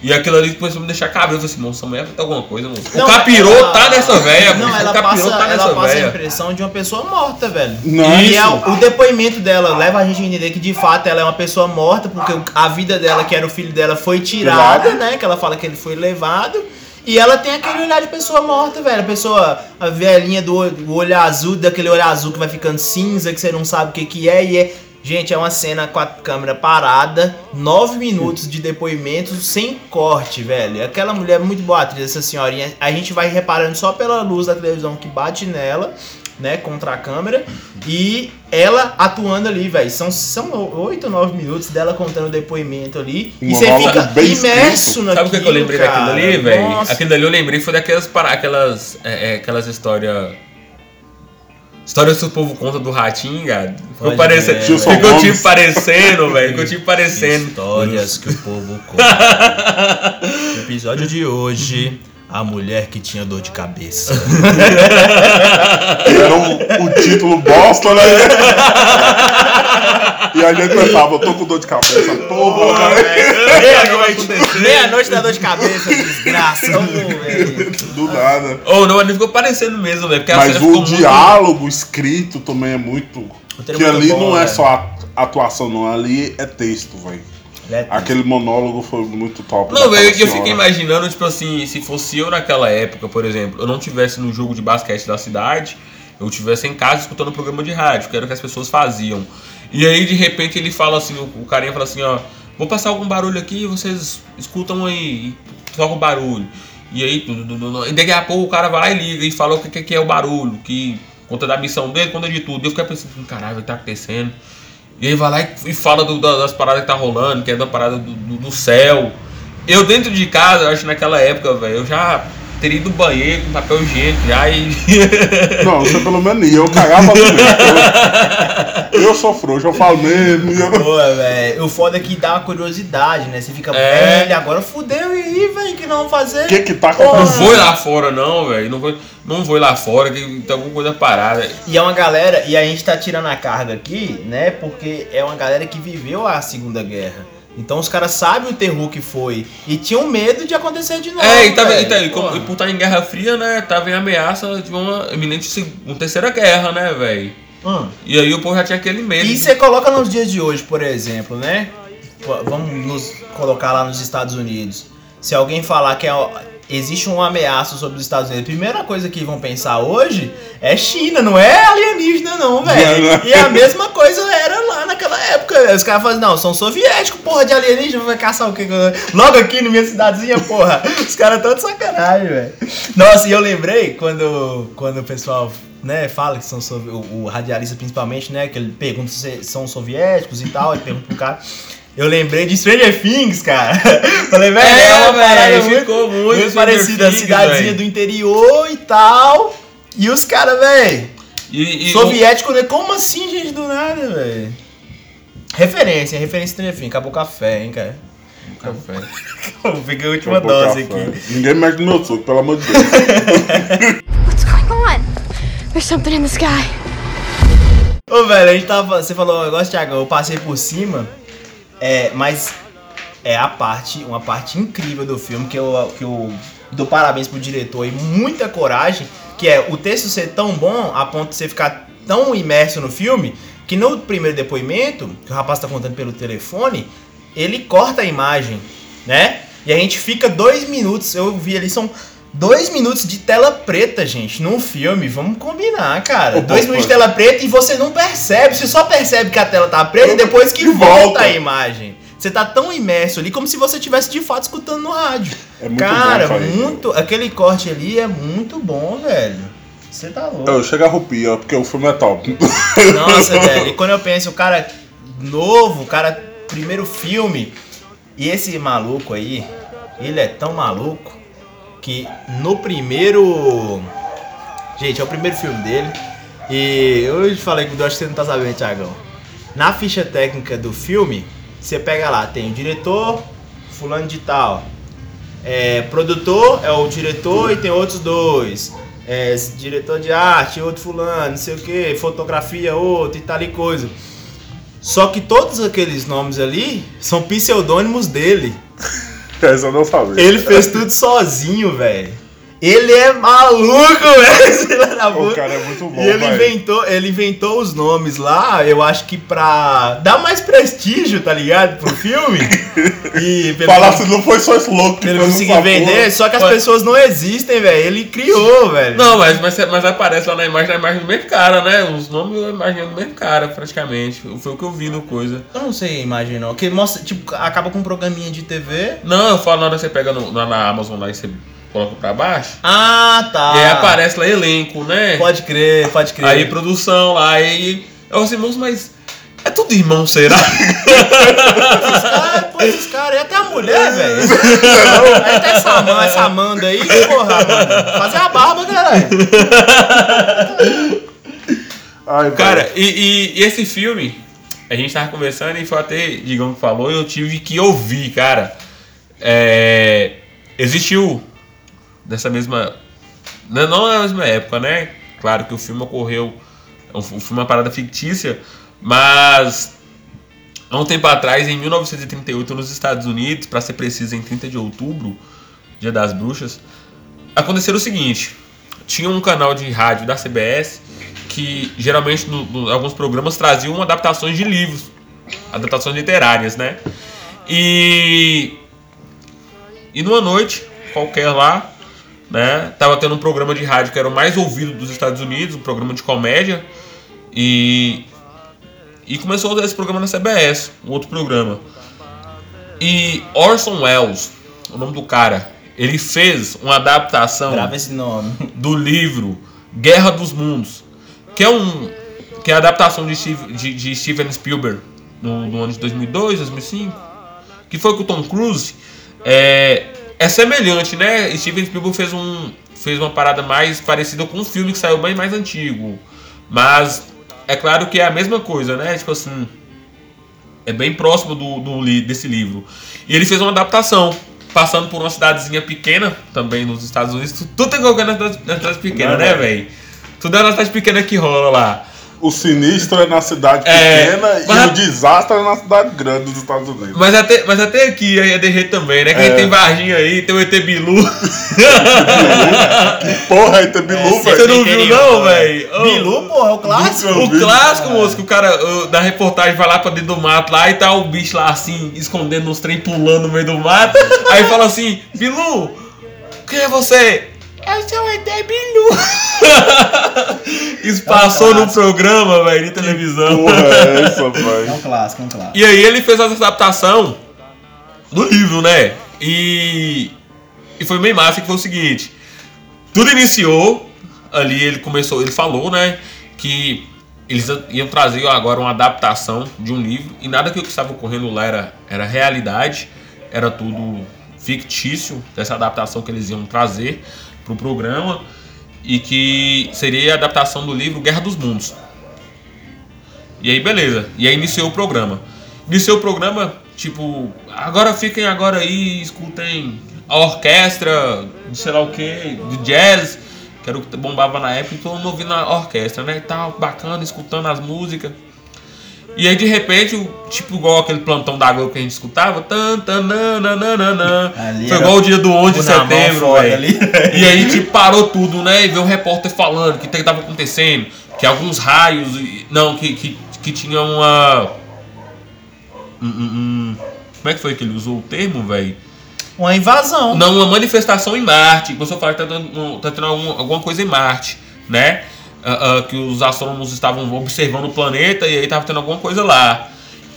E aquilo ali começou a me deixar cabreiro. Eu falei assim, moça, essa mulher vai ter alguma coisa, moça. Não, o capirô ela- tá nessa velha, Não, ela O capirô passa, tá ela nessa passa a velha. impressão de uma pessoa morta, velho. Não, e isso. é o, depoimento dela leva a gente a entender que de fato ela é uma pessoa morta, porque a vida dela, que era o filho dela, foi tirada, Tirada. né? Que ela fala que ele foi levado. E ela tem aquele olhar de pessoa morta, velho. A pessoa, a velhinha do olho, olho azul, daquele olho azul que vai ficando cinza, que você não sabe o que, que é. E é. Gente, é uma cena com a câmera parada, nove minutos de depoimento sem corte, velho. Aquela mulher é muito boa atriz, essa senhorinha. A gente vai reparando só pela luz da televisão que bate nela, né, contra a câmera. E ela atuando ali, velho. São, são oito, nove minutos dela contando o depoimento ali. Um e você fica imerso escrito. naquilo, Sabe o que, eu lembrei daquilo cara? ali, velho? Aquilo ali eu lembrei foi daquelas aquelas, é, é, aquelas histórias. Histórias que o povo conta do ratinho, cara. Ficou. Gilson Ficou tipo parecendo, velho. Ficou tipo parecendo. Histórias que o povo conta. No episódio de hoje, a mulher que tinha dor de cabeça. Era o, o título bosta, né? e a gente pensava, eu tô com dor de cabeça, porra, velho. Meia-noite. Meia-noite da dor de cabeça, desgraça. Do nada. Ou não, ele ficou parecendo mesmo, velho. Mas cena o ficou muito- diálogo escrito também é muito. Que é ali bom, não é só atuação, não. Ali é texto, velho. É, Aquele monólogo foi muito top. Não, velho, eu senhora. fiquei imaginando, tipo assim, se fosse eu naquela época, por exemplo, eu não tivesse no jogo de basquete da cidade, eu tivesse em casa escutando um programa de rádio, que era o que as pessoas faziam. E aí, de repente, ele fala assim, o, o carinha fala assim, ó, vou passar algum barulho aqui, vocês escutam aí, e toca o barulho. E aí, tu- tu- tu- tu- e daqui a pouco o cara vai lá e liga e fala o que, que- que é o barulho, que conta da missão dele, conta de tudo. E eu fiquei pensando, caralho, o que tá acontecendo? E aí vai lá e, fala do- da- das paradas que tá rolando, que é da parada do, do- do céu. Eu dentro de casa, eu acho que naquela época, velho, eu já teria ido banheiro com papel higiênico já e. Não, você pelo menos ia. Eu cagava também. Eu, eu sou frouxo, eu falo mesmo. eu- Pô, velho. O foda é que dá uma curiosidade, né? Você fica, É. velho, agora fudeu e aí, velho, que não vão fazer? O que que tá Não acontecendo? vou ir lá fora, não, velho. Não vou, não vou ir lá fora, que tem alguma coisa parada. E é uma galera, e a gente tá tirando a carga aqui, né? Porque é uma galera que viveu a Segunda Guerra. Então os caras sabem o terror que foi. E tinham medo de acontecer de novo. É, e, tava, e, velho. tá- e como- e por estar em Guerra Fria, né? Tava em ameaça de uma iminente uma terceira guerra, né, velho? Hum. E aí o povo já tinha aquele medo. E você coloca nos dias de hoje, por exemplo, né? Vamos nos colocar lá nos Estados Unidos. Se alguém falar que é- existe uma ameaça sobre os Estados Unidos, a primeira coisa que vão pensar hoje é China, não é alienígena, não, velho. Não. E a mesma coisa era lá naquela época. Os caras falam, não, são soviéticos, porra de alienígena, vai caçar o quê? Logo aqui na minha cidadezinha, porra. Os caras tão de sacanagem, velho. Nossa, e eu lembrei quando, quando o pessoal né, fala que são o, o radialista principalmente, né, que ele pergunta se são soviéticos e tal, ele pergunta pro cara. Eu lembrei de Stranger Things, cara. Falei, velho, É, é, uma parada ficou muito muito parecida, Things, cidadezinha velho. do interior e tal. E os caras, velho, soviético, né? Como assim, gente, do nada, velho? Referência, referência Stranger Things, acabou o café, hein, cara. o café. Eu peguei a última Acabou dose café. aqui. Ninguém mexe no meu suco, pelo amor de Deus. What's going on? There's something in the sky. Ô, velho, a gente tava. Você falou um negócio, Thiago, eu passei por cima. É, mas é a parte, uma parte incrível do filme que eu, que eu dou parabéns pro diretor e muita coragem, que é o texto ser tão bom a ponto de você ficar tão imerso no filme que no primeiro depoimento, que o rapaz tá contando pelo telefone, ele corta a imagem, né? E a gente fica dois minutos, eu vi ali, são dois minutos de tela preta, gente, num filme. Vamos combinar, cara. Dois minutos de tela preta e você não percebe, você só percebe que a tela tá preta Eu- depois que volta volta. a imagem. Você tá tão imerso ali como se você estivesse de fato escutando no rádio. É muito cara, bom, muito. Aquele corte ali é muito bom, velho. Você tá louco. Eu chego a arrupia, porque o filme é top. Nossa, velho. E quando eu penso, o cara novo, o cara primeiro filme, e esse maluco aí, ele é tão maluco que no primeiro. Gente, é o primeiro filme dele. E eu falei que eu acho que você não tá sabendo, Thiagão. Na ficha técnica do filme, você pega lá, tem o diretor, fulano de tal. É, produtor é o diretor e tem outros dois. É, diretor de arte, outro fulano, não sei o que, fotografia, outro e tal e coisa. Só que todos aqueles nomes ali são pseudônimos dele. Essa eu não sabia. Ele fez tudo sozinho, velho. Ele é maluco, velho. esse filho da O puta. cara é muito bom, E ele velho. inventou, ele inventou os nomes lá, eu acho que pra dar mais prestígio, tá ligado? Pro filme. E pelo Falar se não foi só esse louco que ele essa vender, só que as Ué. pessoas não existem, velho. Ele criou, velho. Não, mas, mas, mas aparece lá na imagem, na imagem do mesmo cara, né? Os nomes eu imagino do mesmo cara, praticamente. Foi o que eu vi no coisa. Eu não sei imaginar, não. Que mostra, tipo, acaba com um programinha de TV. Não, eu falo na hora que você pega no, na, na Amazon lá e você coloca pra baixo. Ah, tá. E aí aparece lá elenco, né? Pode crer, pode crer. Aí produção lá, aí. Eu assim, moço, mas. É tudo irmão, será? Ah, pô, esses caras, e até a mulher, velho. Aí até essa, Amanda- essa Amanda aí, porra, Amanda. Fazer a barba, caralho. Ai, velho. Cara, e, e- e esse filme, a gente tava conversando e foi até que falou, e eu tive que ouvir, cara. É, existiu dessa mesma. Não não na mesma época, né? Claro que o filme ocorreu. O filme é uma parada fictícia, mas. Há um tempo atrás, em 1938, nos Estados Unidos, para ser preciso, em 30 de outubro, Dia das Bruxas, aconteceu o seguinte: tinha um canal de rádio da CBS que geralmente no, no- alguns programas traziam adaptações de livros, adaptações literárias, né? E e numa noite qualquer lá, né, tava tendo um programa de rádio que era o mais ouvido dos Estados Unidos, um programa de comédia e e começou esse programa na CBS, um outro programa. E Orson Welles, o nome do cara, ele fez uma adaptação do livro Guerra dos Mundos, que é um que é a adaptação de, Steve- de- de Steven Spielberg no, no ano de 2002, 2005, que foi com o Tom Cruise. É, é semelhante, né? Steven Spielberg fez um fez uma parada mais parecida com um filme que saiu bem mais antigo, mas é claro que é a mesma coisa, né? Tipo assim, é bem próximo do, do desse livro. E ele fez uma adaptação, passando por uma cidadezinha pequena, também nos Estados Unidos. Tu- Tudo tem que nas cidades pequenas, Não, né, velho? velho? Tudo é na cidade pequena que rola lá. O sinistro é na cidade É, pequena mas- e o desastre é na cidade grande dos Estados Unidos. Mas até, mas até aqui aí é DG também, né? Que a gente É. tem Varginha aí, tem o ET Bilu. Porra, aí tem Bilu, É, Você velho. não viu, não, né? velho? Bilu, porra, é o clássico. O vi. clássico, moço, que o cara uh, da reportagem vai lá pra dentro do mato lá e tá o bicho lá assim, escondendo os trem pulando no meio do mato. Aí fala assim: Bilu, quem é você? Eu sou o ET Bilu. Isso passou no programa, velho, de televisão. Porra, é essa, É um velho? clássico, é um clássico. E aí ele fez essa adaptação do livro, né? E, e foi bem massa que foi o seguinte. Tudo iniciou, ali ele começou, ele falou, né? Que eles iam trazer agora uma adaptação de um livro e nada que o que estava ocorrendo lá era, era realidade, era tudo fictício dessa adaptação que eles iam trazer para o programa e que seria a adaptação do livro Guerra dos Mundos. E aí, beleza. E aí iniciou o programa. Iniciou o programa, tipo, agora fiquem agora aí, escutem a orquestra, sei lá o que, de jazz, que era o que bombava na época, e todo mundo ouvindo a orquestra, né? E tal, bacana, escutando as músicas. E aí de repente, o- tipo igual aquele plantão da Globo que a gente escutava, tan, tan, nan, nan, nan, foi igual o dia do 11 de setembro, velho. E aí, tipo, parou tudo, né? E veio o repórter falando que estava acontecendo, que alguns raios. Não, que, que, que tinha uma. um- um- um- como é que foi que ele usou o termo, velho? Uma invasão. Não, uma manifestação em Marte. que O pessoal fala que tá, dando, tá tendo algum- alguma coisa em Marte, né? Ah, ah, que os astrônomos estavam observando o planeta e aí tava tendo alguma coisa lá.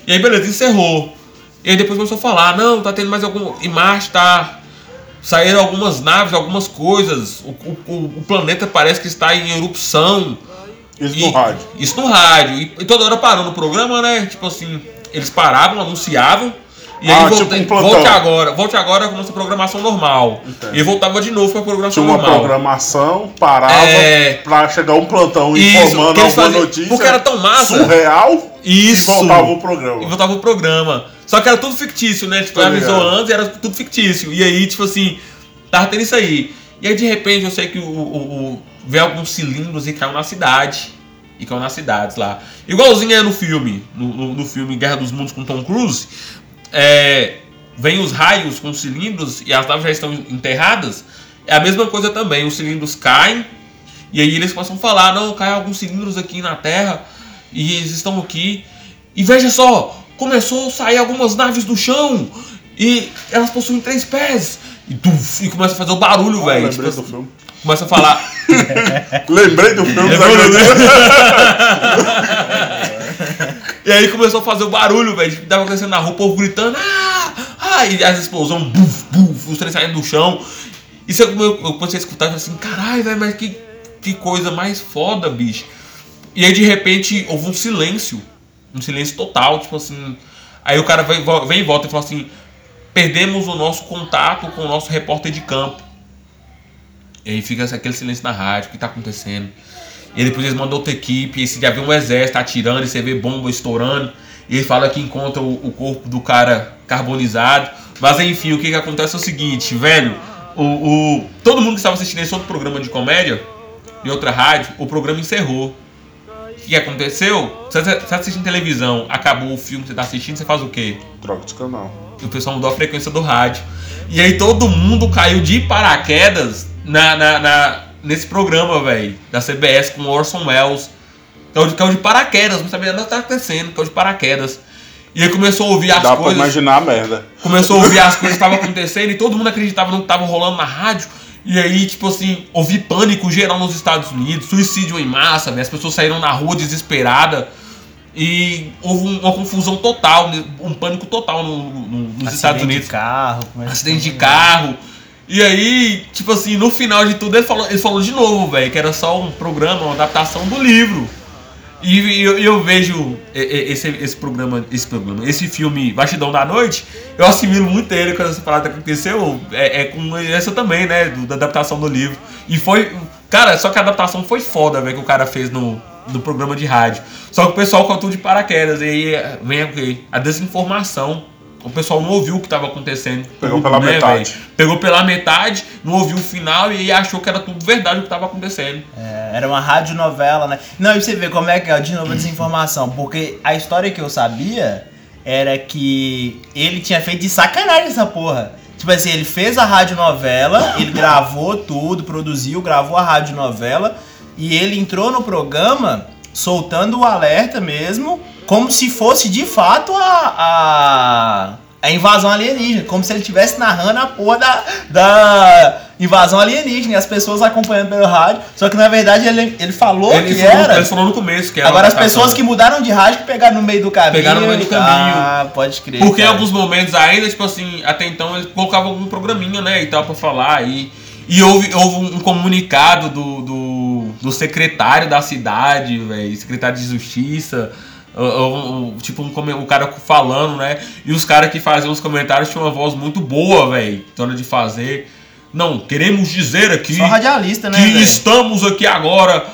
E aí, beleza, encerrou. E aí depois começou a falar, não, tá tendo mais algum. Em Marte tá. Saíram algumas naves, algumas coisas. O, o- o planeta parece que está em erupção. Isso E- no rádio. Isso no rádio. E, e toda hora parando o programa, né? Tipo assim, eles paravam, anunciavam. E Ah, aí tipo volte, um plantão. volte agora, volte agora com nossa programação normal. Entendi. E voltava de novo pra programação Tinha uma normal. programação, parava É. pra chegar um plantão Isso, informando alguma faziam- notícia. porque era tão massa. Surreal. Isso. E voltava o programa. E voltava o programa. Só que era tudo fictício, né? Tipo, avisou antes e era tudo fictício. E aí, tipo assim, tava tendo isso aí. E aí, de repente, eu sei que o, o, o- veio alguns cilindros e caiu na cidade. E caiu nas cidades lá. Igualzinho é no filme, no, no, no filme Guerra dos Mundos com Tom Cruise. É, vem os raios com os cilindros e as naves já estão enterradas. É a mesma coisa também. Os cilindros caem e aí eles começam a falar, não, cai alguns cilindros aqui na Terra e eles estão aqui. E veja só, começou a sair algumas naves do chão e elas possuem três pés. E, tuf, e começa a fazer o barulho, Ah, velho. lembrei Tipo, do filme. começa a falar. Lembrei do filme. Lembrou do sabe? e aí começou a fazer o barulho, velho. Tipo, Tava acontecendo na rua, o povo gritando. Ah! Ah! E as explosões, buf, buf, os trens saindo do chão. E eu eu comecei a escutar falei assim, caralho, velho, mas que, que coisa mais foda, bicho. E aí de repente houve um silêncio. Um silêncio total, tipo assim. Aí o cara vem, vem e volta e fala assim: perdemos o nosso contato com o nosso repórter de campo. E aí fica aquele silêncio na rádio, o que tá acontecendo? E depois eles mandam outra equipe, e esse já vê um exército atirando, e você vê bomba estourando, e ele fala que encontra o, o corpo do cara carbonizado. Mas enfim, o que, que acontece é o seguinte, velho, o, o- todo mundo que estava assistindo esse outro programa de comédia, em outra rádio, o programa encerrou. O que, que aconteceu? Você você tá assistindo televisão, acabou o filme que você tá assistindo, você faz o quê? Troca de canal. E o pessoal mudou a frequência do rádio. E aí todo mundo caiu de paraquedas na, na, na- nesse programa, velho. Da CBS com o Orson Welles. Caiu de, caiu de paraquedas, não sabia nada que estava acontecendo, caiu de paraquedas. E aí começou a ouvir as Dá pra coisas. imaginar a merda. Começou a ouvir as coisas que estavam acontecendo e todo mundo acreditava no que estava rolando na rádio. E aí, tipo assim, ouvi pânico geral nos Estados Unidos, suicídio em massa, velho. As pessoas saíram na rua desesperadas. E houve um- uma confusão total, um pânico total no- no- nos Acidente Estados Unidos de carro. acidente de carro. E aí, tipo assim, no final de tudo ele falou, ele falou de novo, velho, que era só um programa, uma adaptação do livro. E, eu, eu vejo esse, esse programa, esse programa, esse filme Bastidão da Noite, eu assimilo muito ele quando essa parada aconteceu. É, é com essa também, né? do- da adaptação do livro. E foi. Cara, só que a adaptação foi foda, velho, que o cara fez no, no programa de rádio. Só que o pessoal caiu de paraquedas. E aí vem? A desinformação. O pessoal não ouviu o que estava acontecendo. Pegou pela né, metade. velho? Pegou pela metade, não ouviu o final e aí achou que era tudo verdade o que estava acontecendo. É, É, era uma radionovela, né? Não, e você vê como é que é, de novo, a desinformação. Porque a história que eu sabia era que ele tinha feito de sacanagem essa porra. Tipo assim, ele fez a radionovela, ele gravou tudo, produziu, gravou a radionovela, e ele entrou no programa soltando o alerta mesmo, como se fosse de fato a, a, a invasão alienígena, como se ele estivesse narrando a porra da, da invasão alienígena e as pessoas acompanhando pelo rádio. Só que na verdade ele, ele falou Ele, que falou, era. ele falou no começo que era Agora as pessoas que mudaram de rádio que pegaram no meio do caminho. Pegaram no meio do caminho. Ah, pode crer. Porque em cara. alguns momentos ainda, tipo assim, até então eles colocavam algum programinha, né, e tal, pra falar. E, e houve, houve um comunicado do, do, do secretário da cidade, velho, secretário de justiça. Tipo, um, um cara falando, né? E os caras que faziam os comentários tinham uma voz muito boa, velho, na hora de fazer. Não, queremos dizer aqui Só radialista, né? que velho? estamos aqui agora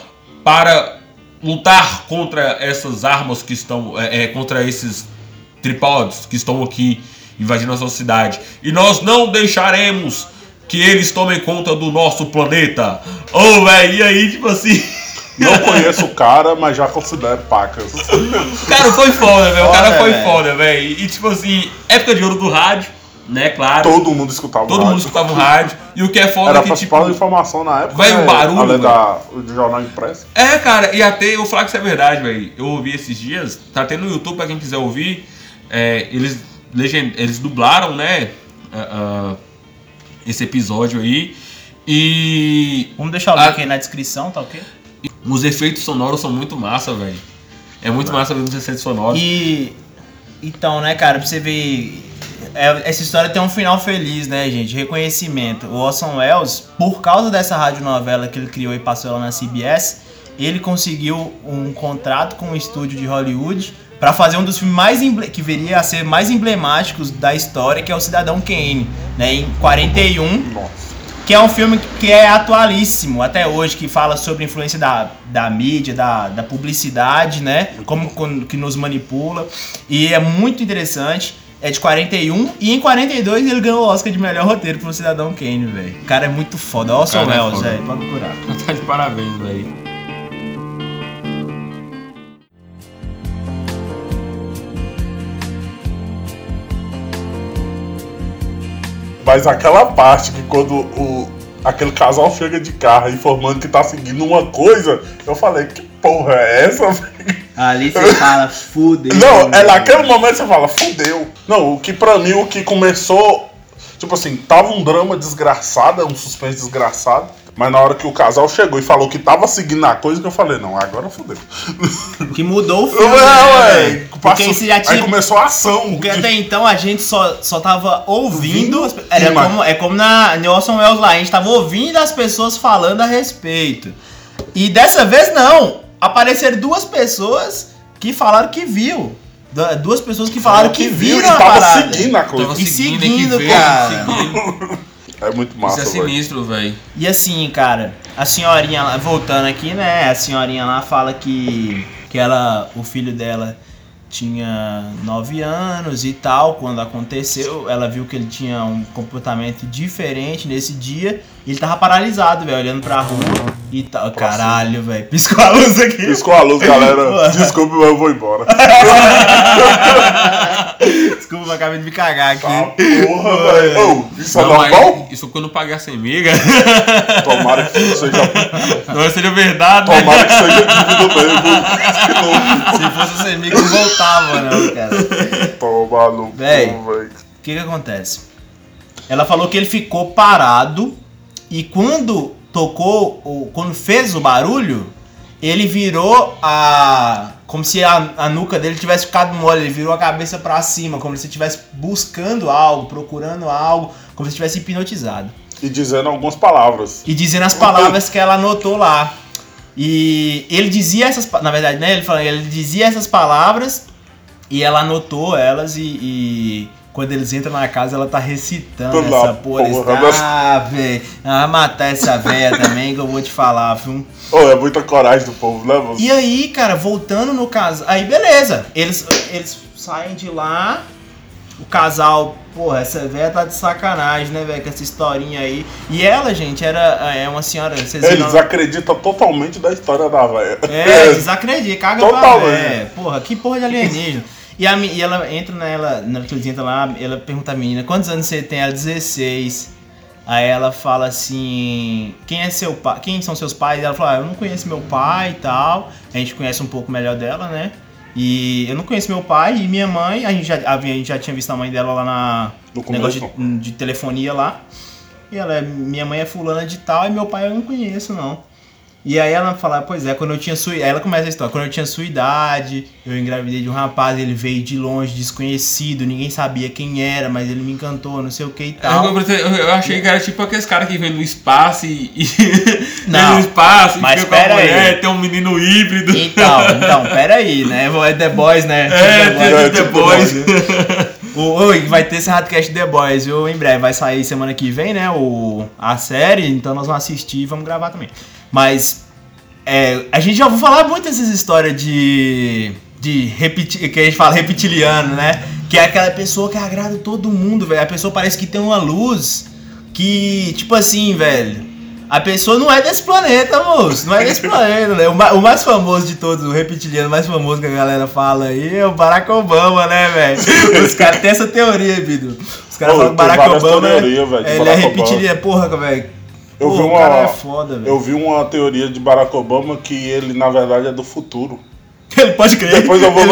para lutar contra essas armas que estão. é, é, contra esses tripódios que estão aqui invadindo a nossa cidade. E nós não deixaremos que eles tomem conta do nosso planeta. Ô, velho, e aí, tipo assim. Não conheço o cara, mas já considero pacas. O cara foi foda, velho. O cara foi foda, velho. E tipo assim, época de ouro do rádio, né? Claro. Todo mundo escutava Todo o mundo rádio. escutava o rádio. E o que é foda Era é que, a tipo. principal informação na época. vai um né? barulho, Além da, do jornal impresso. É, cara, e até eu vou falar que isso é verdade, velho. Eu ouvi esses dias, tá tendo no YouTube pra quem quiser ouvir. é, eles, legend... eles dublaram, né? ah, ah, esse episódio aí. E Vamos deixar o link aí na descrição, tá ok? Os efeitos sonoros são muito massa, velho. É muito massa ver os efeitos sonoros. E. Então, né, cara, pra você ver. é- essa história tem um final feliz, né, gente? Reconhecimento. O Orson Welles, por causa dessa radionovela que ele criou e passou ela na CBS, ele conseguiu um contrato com um estúdio de Hollywood pra fazer um dos filmes mais que viria a ser mais emblemáticos da história, que é o Cidadão Kane, né, em 41 Nossa. Que é um filme que é atualíssimo até hoje, que fala sobre a influência da, da mídia, da, da publicidade, né? Como que nos manipula. E é muito interessante. É de 41 e em 42 ele ganhou o Oscar de melhor roteiro pro Cidadão Kane, velho. O cara é muito foda. Orson Welles, velho. Pode procurar. Tá de parabéns, velho. Mas aquela parte que quando o, aquele casal chega de carro informando que tá seguindo uma coisa, eu falei, que porra é essa? Ali você fala, fudeu. Não, é naquele momento você fala, fudeu. Não, o que pra mim, o que começou. Tipo assim, tava um drama desgraçado, um suspense desgraçado. Mas na hora que o casal chegou e falou que tava seguindo a coisa, que eu falei, não, agora fudeu. Que mudou o filme. Ué, né, ué? Porque passou- esse já Aí tinha começou a ação. Porque até então a gente só, só tava ouvindo. Ouvindo? Era Sim, mas- como, é como na Nelson Wells lá, a gente tava ouvindo as pessoas falando a respeito. E dessa vez não. Apareceram duas pessoas que falaram que viu. Du- Duas pessoas que falaram que, viram e a tava parada. seguindo a coisa. Tava E seguindo, seguindo, que cara. seguindo. É muito massa, Isso é velho. sinistro, velho. E assim, cara, a senhorinha lá, voltando aqui, né? A senhorinha lá fala que, que ela, o filho dela tinha 9 anos e tal, quando aconteceu, ela viu que ele tinha um comportamento diferente nesse dia, e ele tava paralisado, velho, olhando pra rua e tal. Caralho, velho, piscou a luz aqui. Piscou a luz, galera. Desculpe, mas eu vou embora. Desculpa, eu acabei de me cagar aqui. Ah, porra, velho. Ô, isso é Não, normal? isso quando pagar sem miga. Tomara que seja, Não seja verdade, né? tomara que seja dívida mesmo. Se fosse o Semico, não voltava, não, cara. Toma no cu, Véi. velho. O que que acontece? Ela falou que ele ficou parado e quando tocou, quando fez o barulho, ele virou a. Como se a, a nuca dele tivesse ficado mole, ele virou a cabeça pra cima, como se estivesse buscando algo, procurando algo, como se estivesse hipnotizado. E dizendo algumas palavras. E dizendo as palavras que ela anotou lá. E ele dizia essas, na verdade, né? Ele, falou, ele dizia essas palavras e ela anotou elas e, e quando eles entram na casa ela tá recitando essa porra. porra, mas- Ah, velho. Vai matar essa véia também que eu vou te falar, viu? Ô, é muita coragem do povo, né, mano? E aí, cara, voltando no caso. Aí, beleza. Eles, eles saem de lá. o casal, porra, essa velha tá de sacanagem, né, velho, com essa historinha aí. E ela, gente, era é uma senhora, vocês Eles viram? acreditam totalmente da história da velha. É, desacredita, caga pra Totalmente. véia. Porra, que porra de alienígena. E, a, e ela entra nela, na que eles entram lá, ela pergunta à menina, quantos anos você tem? Ela, 16. Aí ela fala assim, quem é seu pai? Quem são seus pais? Ela fala, ah, eu não conheço meu pai e tal. A gente conhece um pouco melhor dela, né? E eu não conheço meu pai e minha mãe, a gente já, a gente já tinha visto a mãe dela lá na No negócio de, de telefonia lá. E ela é, minha mãe é fulana de tal e meu pai eu não conheço não. E aí ela fala, pois é, quando eu tinha sua Aí ela começa a história, quando eu tinha sua idade, eu engravidei de um rapaz, ele veio de longe, desconhecido, ninguém sabia quem era, mas ele me encantou, não sei o que e tal. Eu, eu- eu achei que era tipo aqueles caras que vêm no espaço e. e Não, vem no espaço e mas fica com a pera aí. tem um menino híbrido. Então, então, peraí, né? É The Boys, né? É, The Boys. é, The Boys. Oi, vai ter esse Radcast The Boys, viu? Em breve, vai sair semana que vem, né? O, a série, então nós vamos assistir e vamos gravar também. Mas é, a gente já ouviu falar muito dessas histórias de. de repeti, que a gente fala reptiliano, né? Que é aquela pessoa que agrada todo mundo, velho. A pessoa parece que tem uma luz que, tipo assim, velho. A pessoa não é desse planeta, moço. Não é desse planeta, né? O, ma- o mais famoso de todos, o reptiliano mais famoso que a galera fala aí é o Barack Obama, né, velho? Os caras têm essa teoria, Bido. Os caras falam que o tem Barack Obama é- teorias, velho, de ele é Barack Obama. reptiliano. Porra, velho. Eu Pô, vi uma, é foda, eu vi uma teoria de Barack Obama que ele na verdade é do futuro. Ele pode crer. Depois eu vou-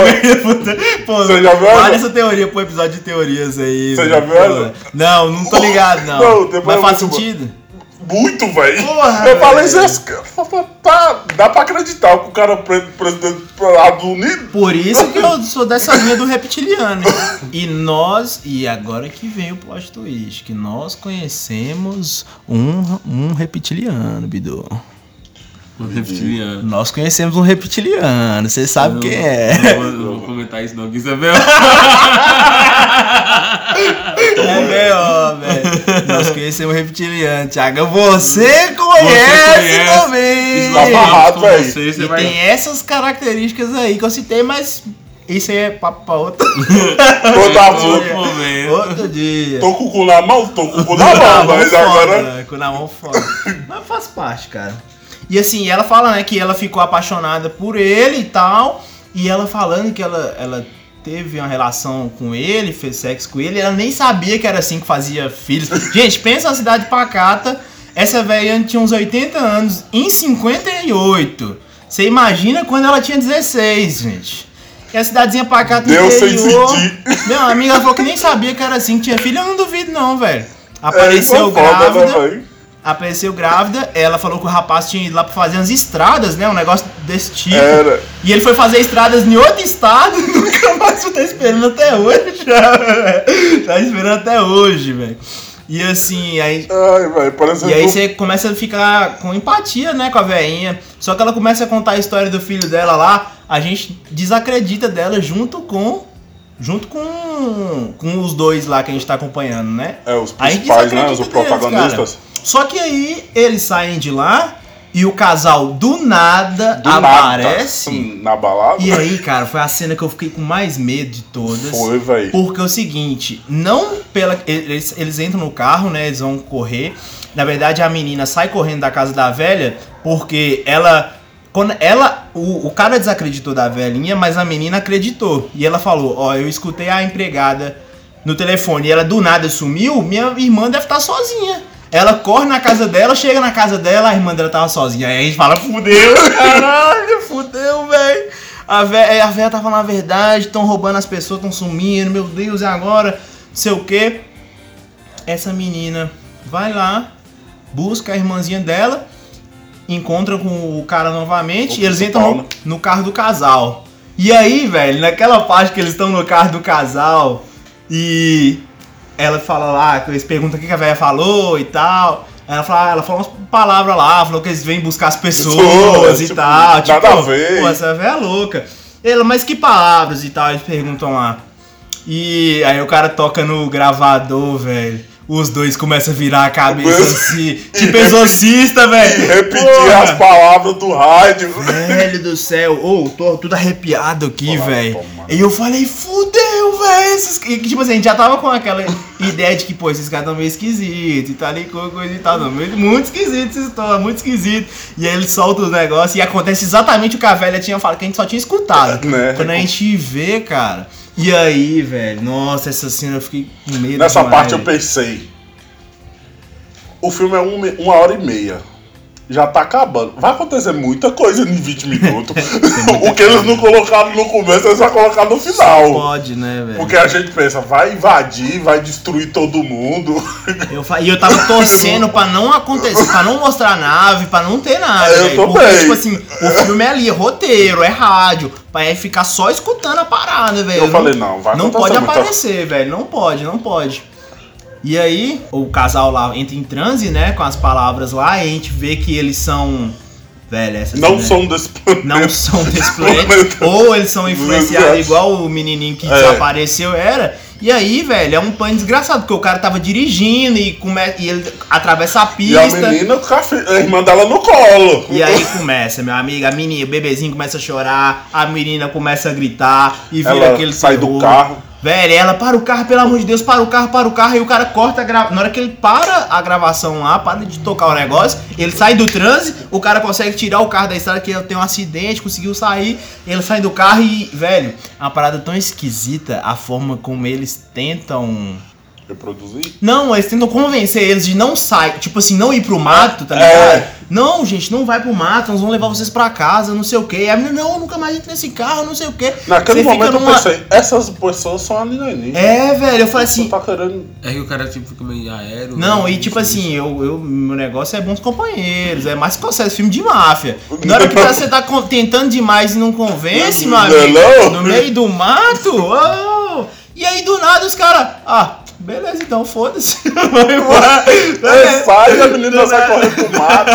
Pô, Você já viu Vale essa? teoria pro episódio de teorias aí. Você já viu essa? Não, não tô ligado, não. Não, Mas faz sentido? Muito, velho. Eu falei. Jéssica, tá, dá pra acreditar que o cara é pre- presidente do Unido? Por isso que eu sou dessa linha do reptiliano. E nós, e agora que vem o plot twist, que nós conhecemos um, um reptiliano, Bidu. Um reptiliano. Nós conhecemos um reptiliano, você sabe quem é. Não vou, não vou comentar isso não, que Isabel. É melhor, velho. Nós conhecemos um reptiliano, Thiago. Você conhece, conhece. também. Tá amarrado, com velho. você, você E vai... tem essas características aí que eu citei, mas isso aí é papo pra outro, Outro momento. outro dia. Tô com o cu na mão? Tô com o cu na mão, mas agora. né? Com na mão foda. Mas faz parte, cara. E assim, ela fala, né, que ela ficou apaixonada por ele e tal. E ela falando que ela, ela teve uma relação com ele, fez sexo com ele. Ela nem sabia que era assim que fazia filhos. Gente, pensa na cidade pacata. Essa velha tinha uns 80 anos em 58. Você imagina quando ela tinha 16, gente. E a cidadezinha pacata sem interior. Meu amigo, ela falou que nem sabia que era assim que tinha filho. Eu não duvido, não, velho. É, Apareceu é foda, né, grávida. Apareceu grávida. Ela falou que o rapaz tinha ido lá pra fazer umas estradas, né? Um negócio desse tipo. Era. E ele foi fazer estradas em outro estado. Nunca mais tá esperando até hoje. tá esperando até hoje, velho. E assim, aí Ai, parece e aí você começa a ficar com empatia, né, com a veinha. Só que ela começa a contar a história do filho dela lá, a gente desacredita dela junto com junto com com os dois lá que a gente tá acompanhando, né? É, os principais, né? Os deles, protagonistas. cara. Só que aí eles saem de lá e o casal do nada Do aparece. nada, na balada. E aí, cara, foi a cena que eu fiquei com mais medo de todas. Foi, velho. Porque é o seguinte, não pela. Eles, eles entram no carro, né? Eles vão correr. Na verdade, a menina sai correndo da casa da velha porque ela. Quando ela. O, o cara desacreditou da velhinha, mas a menina acreditou. E ela falou: Ó, eu escutei a empregada no telefone e ela do nada sumiu. Minha irmã deve estar sozinha. Ela corre na casa dela, chega na casa dela, a irmã dela tava sozinha. Aí a gente fala: Fudeu, caralho, fudeu, velho. A véia, a véia tava na verdade, estão roubando as pessoas, estão sumindo, meu Deus, e agora? Não sei o que. Essa menina vai lá, busca a irmãzinha dela, encontra com o cara novamente e eles entram no, né? no carro do casal. E aí, velho, naquela parte que eles estão no carro do casal e ela fala lá, eles perguntam o que a velha falou e tal. Ela fala, ela falou umas palavras lá, falou que eles vêm buscar as pessoas Pessoas, e tipo, tal. nada tipo, a ver. Pô, essa velha é louca. Ela, mas que palavras e tal, eles perguntam lá. E aí o cara toca no gravador, velho. Os dois começam a virar a cabeça assim, tipo exorcista, velho. Repetir Porra. as palavras do rádio. Velho do céu, ô, tô tudo arrepiado aqui, velho. E eu falei, fudeu, velho. esses- e, Tipo assim, a gente já tava com aquela ideia de que, pô, esses caras tão meio esquisitos e tal, e co- coisa e tal. Não, meio- muito esquisito essa história, muito esquisito. E aí ele solta os negócios e acontece exatamente o que a velha tinha falado, que a gente só tinha escutado. Né? Quando a gente vê, cara. E aí, velho, nossa, essa cena eu fiquei com medo. Nessa demais, parte eu pensei. O filme é um me- uma hora e meia. Já tá acabando. Vai acontecer muita coisa em 20 minutos. o que eles não colocaram no começo, eles vão colocar no final. Pode, né, velho? Porque a gente pensa, vai invadir, vai destruir todo mundo. Eu, e eu tava torcendo pra não acontecer, pra não mostrar nave, pra não ter nada. Eu velho. também. Porque, tipo assim, o filme é ali, é roteiro, é rádio, pra é ficar só escutando a parada, velho. Eu falei, não, vai Não pode aparecer, velho. Não pode, não pode. E aí, o casal lá entra em transe, né, com as palavras lá, e a gente vê que eles são. Velho, essa Não são desse planeta. não são desse planeta. ou eles são influenciados igual o menininho que É. desapareceu era. E aí, velho, é um pano desgraçado, porque o cara tava dirigindo e, come... e ele atravessa a E a pista. menina a, irmã dela no colo. E aí começa, meu amigo, a menina, o bebezinho começa a chorar, a menina começa a gritar e vira Ela aquele sai do terror. carro. Velho, ela para o carro, pelo amor de Deus, para o carro, para o carro, e o cara corta a gravação. Na hora que ele para a gravação lá, para de tocar o negócio, ele sai do transe, o cara consegue tirar o carro da estrada, que ele tem um acidente, conseguiu sair, ele sai do carro e, velho, uma parada tão esquisita a forma como eles tentam. Reproduzir? Não, eles tentam convencer eles de não sair, tipo assim, não ir pro mato, tá É. ligado? Não, gente, não vai pro mato, nós vamos levar vocês pra casa, não sei o quê. E a menina, não, nunca mais entro nesse carro, não sei o quê. Naquele Você fica momento numa- eu pensei, essas pessoas são alienígenas. É, velho, eu falei assim, tá querendo. É que o cara tipo fica meio aéreo. Não, né? e tipo assim, eu, eu, meu negócio é bons companheiros, é mais que conhece filme de máfia. Na hora que você tá tentando demais e não convence, meu Não, amigo, no meio do mato, oh, e aí do nada os caras, ah, beleza então, foda-se, vai embora. Sai, a menina sai correndo pro mato.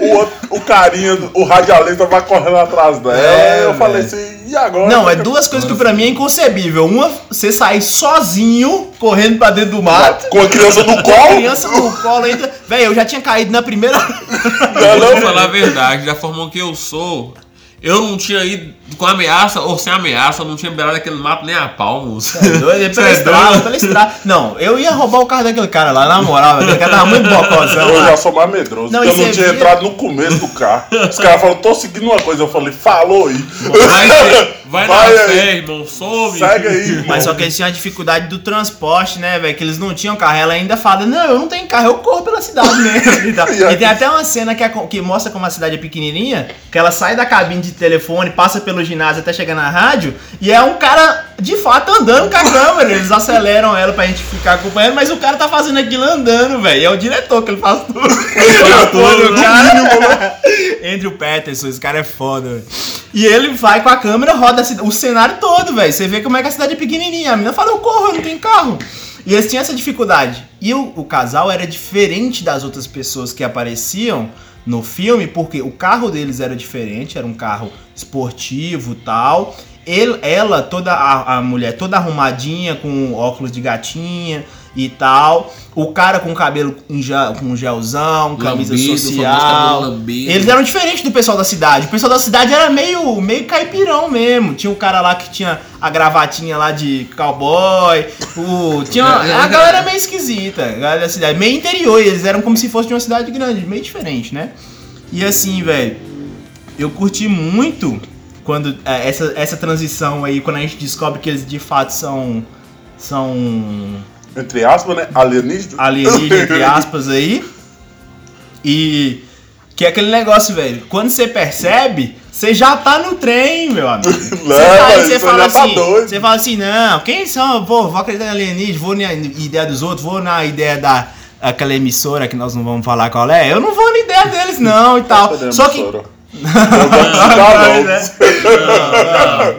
O, outro, o carinha, o radialista vai correndo atrás dela. É, eu falei assim, e agora? Não, é duas coisas que pra mim é inconcebível. Uma, você sair sozinho, correndo pra dentro do mato. Com a criança no Com a colo? criança no colo ainda. Velho, eu já tinha caído na primeira. Não, Vou não, falar a verdade, da forma que eu sou, eu não tinha ido com ameaça ou sem ameaça, eu não tinha beirado aquele mato nem a pau, moço. Doido, é pela é estrada, doido? pela estrada. Não, eu ia roubar o carro daquele cara lá, na moral. Aquele cara tava muito bocozão Eu lá. já sou mais medroso. Não, porque eu não tinha via- entrado no começo do carro. Os caras falaram, tô seguindo uma coisa. Eu falei, falou aí. Vai, vai, na Vai aí. fé, irmão, some. Segue aí, irmão. Mas só que eles tinham a dificuldade do transporte, né, velho? Que eles não tinham carro. Ela ainda fala, não, eu não tenho carro, eu corro pela cidade mesmo. e, tal. E? E tem até uma cena que, é que mostra como a cidade é pequenininha, que ela sai da cabine de telefone, passa pelo ginásio até chegar na rádio, e é um cara, de fato, andando com a câmera. Eles aceleram ela pra gente ficar acompanhando, mas o cara tá fazendo aquilo andando, velho. E é o diretor que ele faz tudo. Faz tudo, o cara. Andrew Patterson, esse cara é foda, velho. E ele vai com a câmera, roda o cenário todo, velho. Você vê como é que a cidade é pequenininha. A menina fala, eu corro, eu não tenho carro. E eles tinham essa dificuldade. E o, o casal era diferente das outras pessoas que apareciam no filme, porque o carro deles era diferente, era um carro esportivo tal. Ele, ela, toda a, a mulher toda arrumadinha, com óculos de gatinha e tal. O cara com cabelo em gel- com gelzão, camisa Lambido, social. Eles eram diferentes do pessoal da cidade. O pessoal da cidade era meio, meio caipirão mesmo. Tinha um cara lá que tinha a gravatinha lá de cowboy. O, tinha uma- a galera meio esquisita. A galera da cidade. Meio interior. Eles eram como se fosse de uma cidade grande. Meio diferente, né? E assim, velho. Eu curti muito quando é, essa, essa transição aí, quando a gente descobre que eles de fato são. São Entre aspas, né? Alienígena. alienígena, entre aspas, aí. E. Que é aquele negócio, velho. Quando você percebe, você já tá no trem, meu amigo. Você Leva, tá, aí, você fala já tá assim, doido. você fala assim, não, quem são? Pô, vou acreditar em alienígena, vou na ideia dos outros, vou na ideia da aquela emissora que nós não vamos falar qual é. Eu não vou na ideia deles, não, e tal. Só que. Não, né?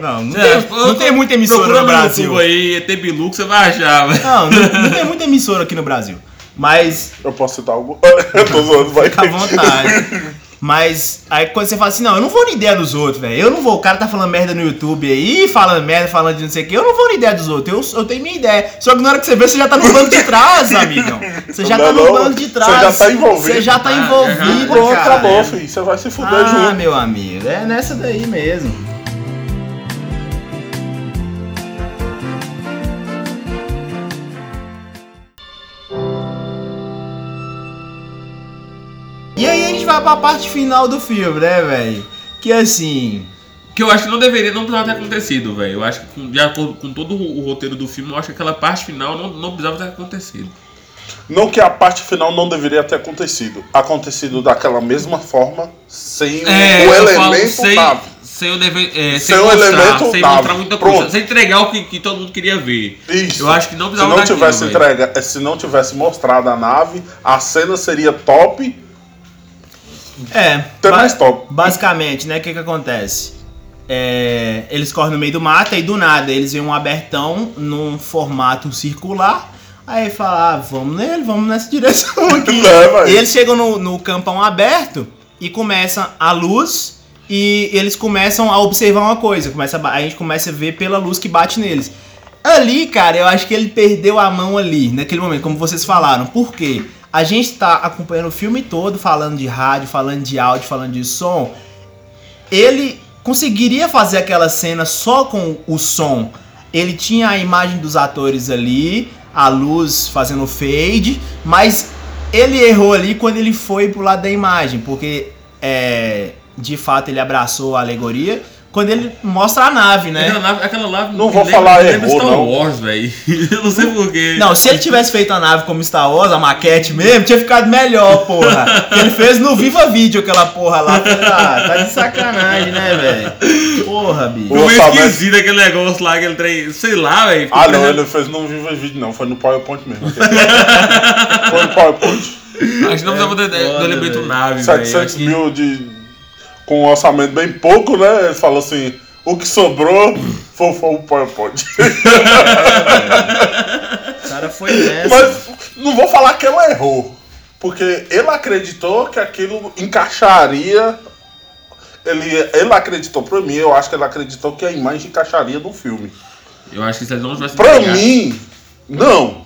não, não, não, É, tem, não tem muita emissora no Brasil. YouTube aí, ET Bilu que você vai achar, velho. Não, não, não tem muita emissora aqui no Brasil. Mas Eu posso citar algo? Eu tô zoando, vai. Fica à vontade. Mas aí quando você fala assim, não, eu não vou na ideia dos outros, velho. Eu não vou, o cara tá falando merda no YouTube aí, falando merda, falando de não sei o que. Eu não vou na ideia dos outros, eu, eu tenho minha ideia. Só que na hora que você vê, você já tá no banco de trás, amigão. Você já Não, tá no não, banco de trás. você já tá envolvido. Você já tá Ah, envolvido, Pronto, cara. acabou, filho. Você vai se fuder Ah, junto. meu amigo, é nessa daí mesmo. Vai pra parte final do filme, né, velho? Que assim. Que eu acho que não deveria, não precisava ter acontecido, velho. Eu acho que com, de acordo com todo o, roteiro do filme, eu acho que aquela parte final não, não precisava ter acontecido. Não que a parte final não deveria ter acontecido. Acontecido daquela mesma forma, sem É, o elemento sem, nave. sem o deve, é, sem, Sem o mostrar, elemento sem nave. mostrar muita coisa, Pronto. sem entregar o que, que todo mundo queria ver. Isso. Eu acho que não se precisava não daquilo, tivesse velho. entrega, se não tivesse mostrado a nave, a cena seria top. É. Até mais top. Basicamente, né, o que que acontece? É, eles correm no meio do mato e do nada eles veem um abertão num formato circular. Aí fala, ah, vamos nele, vamos nessa direção aqui. É, e eles chegam no, no campão aberto e começa a luz e eles começam a observar uma coisa. Começa a gente começa a ver pela luz que bate neles. Ali, cara, eu acho que ele perdeu a mão ali, naquele momento, como vocês falaram. Por quê? A gente tá acompanhando o filme todo, falando de rádio, falando de áudio, falando de som. Ele conseguiria fazer aquela cena só com o som. Ele tinha a imagem dos atores ali, a luz fazendo fade, mas ele errou ali quando ele foi pro lado da imagem, porque é, de fato ele abraçou a alegoria quando ele mostra a nave, né? Aquela nave, aquela nave Não vou lembra- falar lembra errou, Star não. Wars, velho. Eu não sei porquê. Não, se ele tivesse feito a nave como Star Wars, a maquete mesmo, tinha ficado melhor, porra. Ele fez no Viva Vídeo aquela porra lá. Ah, tá de sacanagem, né, velho? Porra, bicho. Ficou meio esquisito aquele negócio lá, aquele trem. Sei lá, velho. Ah, não, ele fez no Viva Vídeo, não. Foi no PowerPoint mesmo. foi no PowerPoint. Acho que não precisava foda, do elemento nave, velho. 700 Acho que- mil de. Com um orçamento bem pouco, né? Ele falou assim: o que sobrou foi, foi o PowerPoint. O cara foi nessa. Mas não vou falar que ela errou. Porque ele acreditou que aquilo encaixaria. Ele, ele acreditou pra mim, eu acho que ele acreditou que a imagem encaixaria no filme. Eu acho que se eles não tivessem Pra mim, não.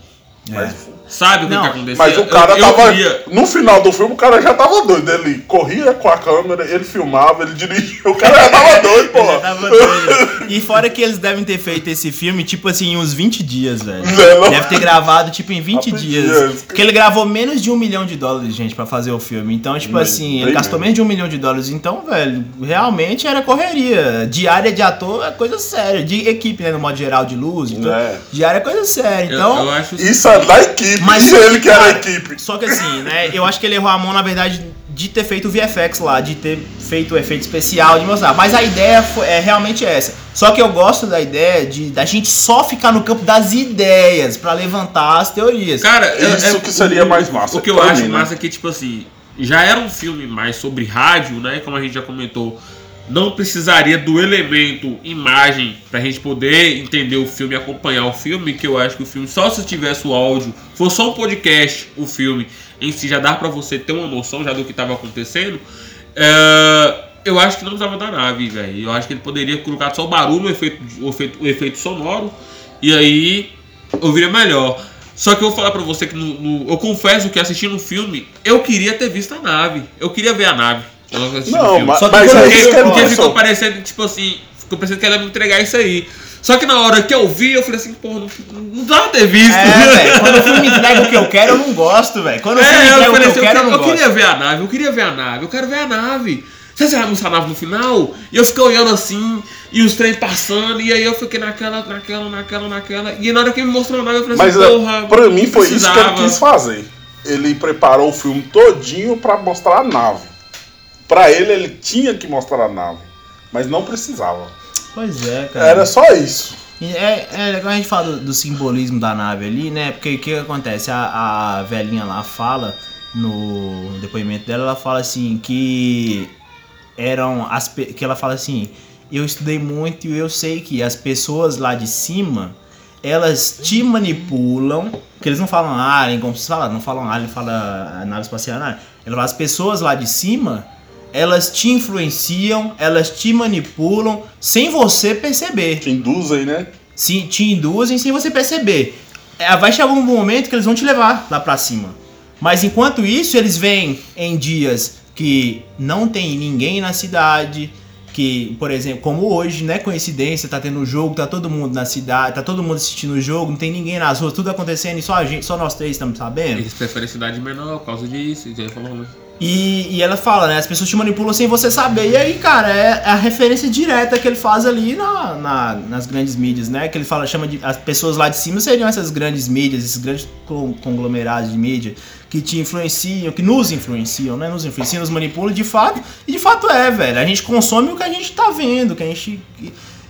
Sabe o que, que aconteceu? Mas o cara eu, eu tava. queria- No final do filme, o cara já tava doido. Ele corria com a câmera, ele filmava, ele dirigia. O cara já tava doido, pô. Já tava doido. E fora que eles devem ter feito esse filme, tipo assim, em uns 20 dias, velho. Não, não. Deve ter gravado, tipo, em 20 Rapidinho, dias. dias. Porque ele gravou menos de um milhão de dólares, gente, pra fazer o filme. Então, tipo assim, ele gastou menos de um milhão de dólares. Então, velho, realmente era correria. Diária de ator é coisa séria. De equipe, né, no modo geral, de luz. Então, É. Diária é coisa séria. eu- Então, eu, acho Isso é da equipe. Mas só ele que, que era a equipe. Só que assim, né? Eu acho que ele errou a mão, na verdade, de ter feito o VFX lá, de ter feito o efeito especial, de mostrar. Mas a ideia foi, é realmente essa. Só que eu gosto da ideia de da gente só ficar no campo das ideias pra levantar as teorias. Cara, é- Isso é- que seria o- mais massa O que eu acho mim, né? massa é que, tipo assim, já era um filme mais sobre rádio, né? Como a gente já comentou. Não precisaria do elemento imagem pra gente poder entender o filme acompanhar o filme, que eu acho que o filme, só se tivesse o áudio, for só um podcast, o filme em si já dá pra você ter uma noção já do que tava acontecendo. É, eu acho que não precisava da nave, velho. Eu acho que ele poderia colocar só o barulho, o efeito, o efeito, o efeito sonoro, e aí ouviria melhor. Só que eu vou falar pra você que no, no- eu confesso que assistindo o filme, eu queria ter visto a nave. Eu queria ver a nave. Eu não filme. mas, Só que mas quando é eu isso Porque, porque ficou parecendo, tipo assim, ficou parecendo que ela ia me entregar isso aí. Só que na hora que eu vi, eu falei assim, porra, não, não dá pra ter visto. É, velho. Quando o filme me entrega o que eu quero, eu não gosto, velho. Quando o filme É, entrega eu o que eu assim, eu, quero, eu queria, não eu gosto. queria ver a nave, eu queria ver a nave, eu quero ver a nave. Você vai mostrar a nave no final? E eu fiquei olhando assim, e os trem passando, e aí eu fiquei naquela, naquela, naquela, naquela. E na hora que ele me mostrou a nave, eu falei Mas assim, porra. pra mim foi isso que ele precisava. quis fazer. Ele preparou o filme todinho pra mostrar a nave. Pra ele, ele tinha que mostrar a nave. Mas não precisava. Pois é, cara. Era só isso. É, é legal a gente falar do, do simbolismo da nave ali, né? Porque o que, que acontece? A, a velhinha lá fala, no depoimento dela, ela fala assim que eram as que ela fala assim, eu estudei muito e eu sei que as pessoas lá de cima elas te manipulam, porque eles não falam alien, como vocês falam, não falam alien, fala a nave espacial, não. Ela fala, as pessoas lá de cima elas te influenciam, elas te manipulam sem você perceber. Te induzem, né? Se, te induzem sem você perceber. É, vai chegar um momento que eles vão te levar lá pra cima. Mas enquanto isso, eles vêm em dias que não tem ninguém na cidade, que, por exemplo, como hoje, né, coincidência, tá tendo jogo, tá todo mundo na cidade, tá todo mundo assistindo o jogo, não tem ninguém nas ruas, tudo acontecendo e só a gente, só nós três estamos sabendo. Eles preferem cidade menor por causa disso, já falou, né? E, e ela fala, né? As pessoas te manipulam sem você saber. E aí, cara, é a referência direta que ele faz ali na, na- nas grandes mídias, né? Que ele fala, chama de. As pessoas lá de cima seriam essas grandes mídias, esses grandes con- conglomerados de mídia que te influenciam, que nos influenciam, né? Nos influenciam, nos manipulam de fato. E de fato é, velho. A gente consome o que a gente tá vendo, que a gente.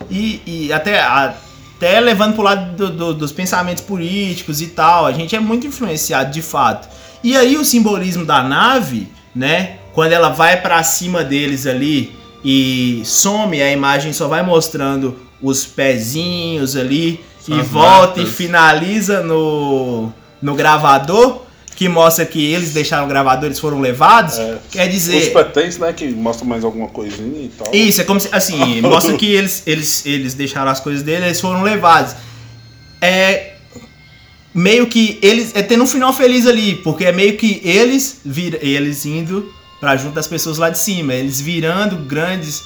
E, e até. Até levando pro lado do- do- dos pensamentos políticos e tal, a gente é muito influenciado de fato. E aí o simbolismo da nave, né? Quando ela vai pra cima deles ali e some, a imagem só vai mostrando os pezinhos ali Só e volta e finaliza no, no gravador, que mostra que eles deixaram o gravador, eles foram levados. É. Quer Os dizer, pertences, né? Que mostram mais alguma coisinha e tal. isso, é como se, assim, mostra que eles, eles, eles deixaram as coisas dele, eles foram levados. É. Meio que eles. É tendo um final feliz ali, porque é meio que eles vir, eles indo pra junto das pessoas lá de cima, eles virando grandes.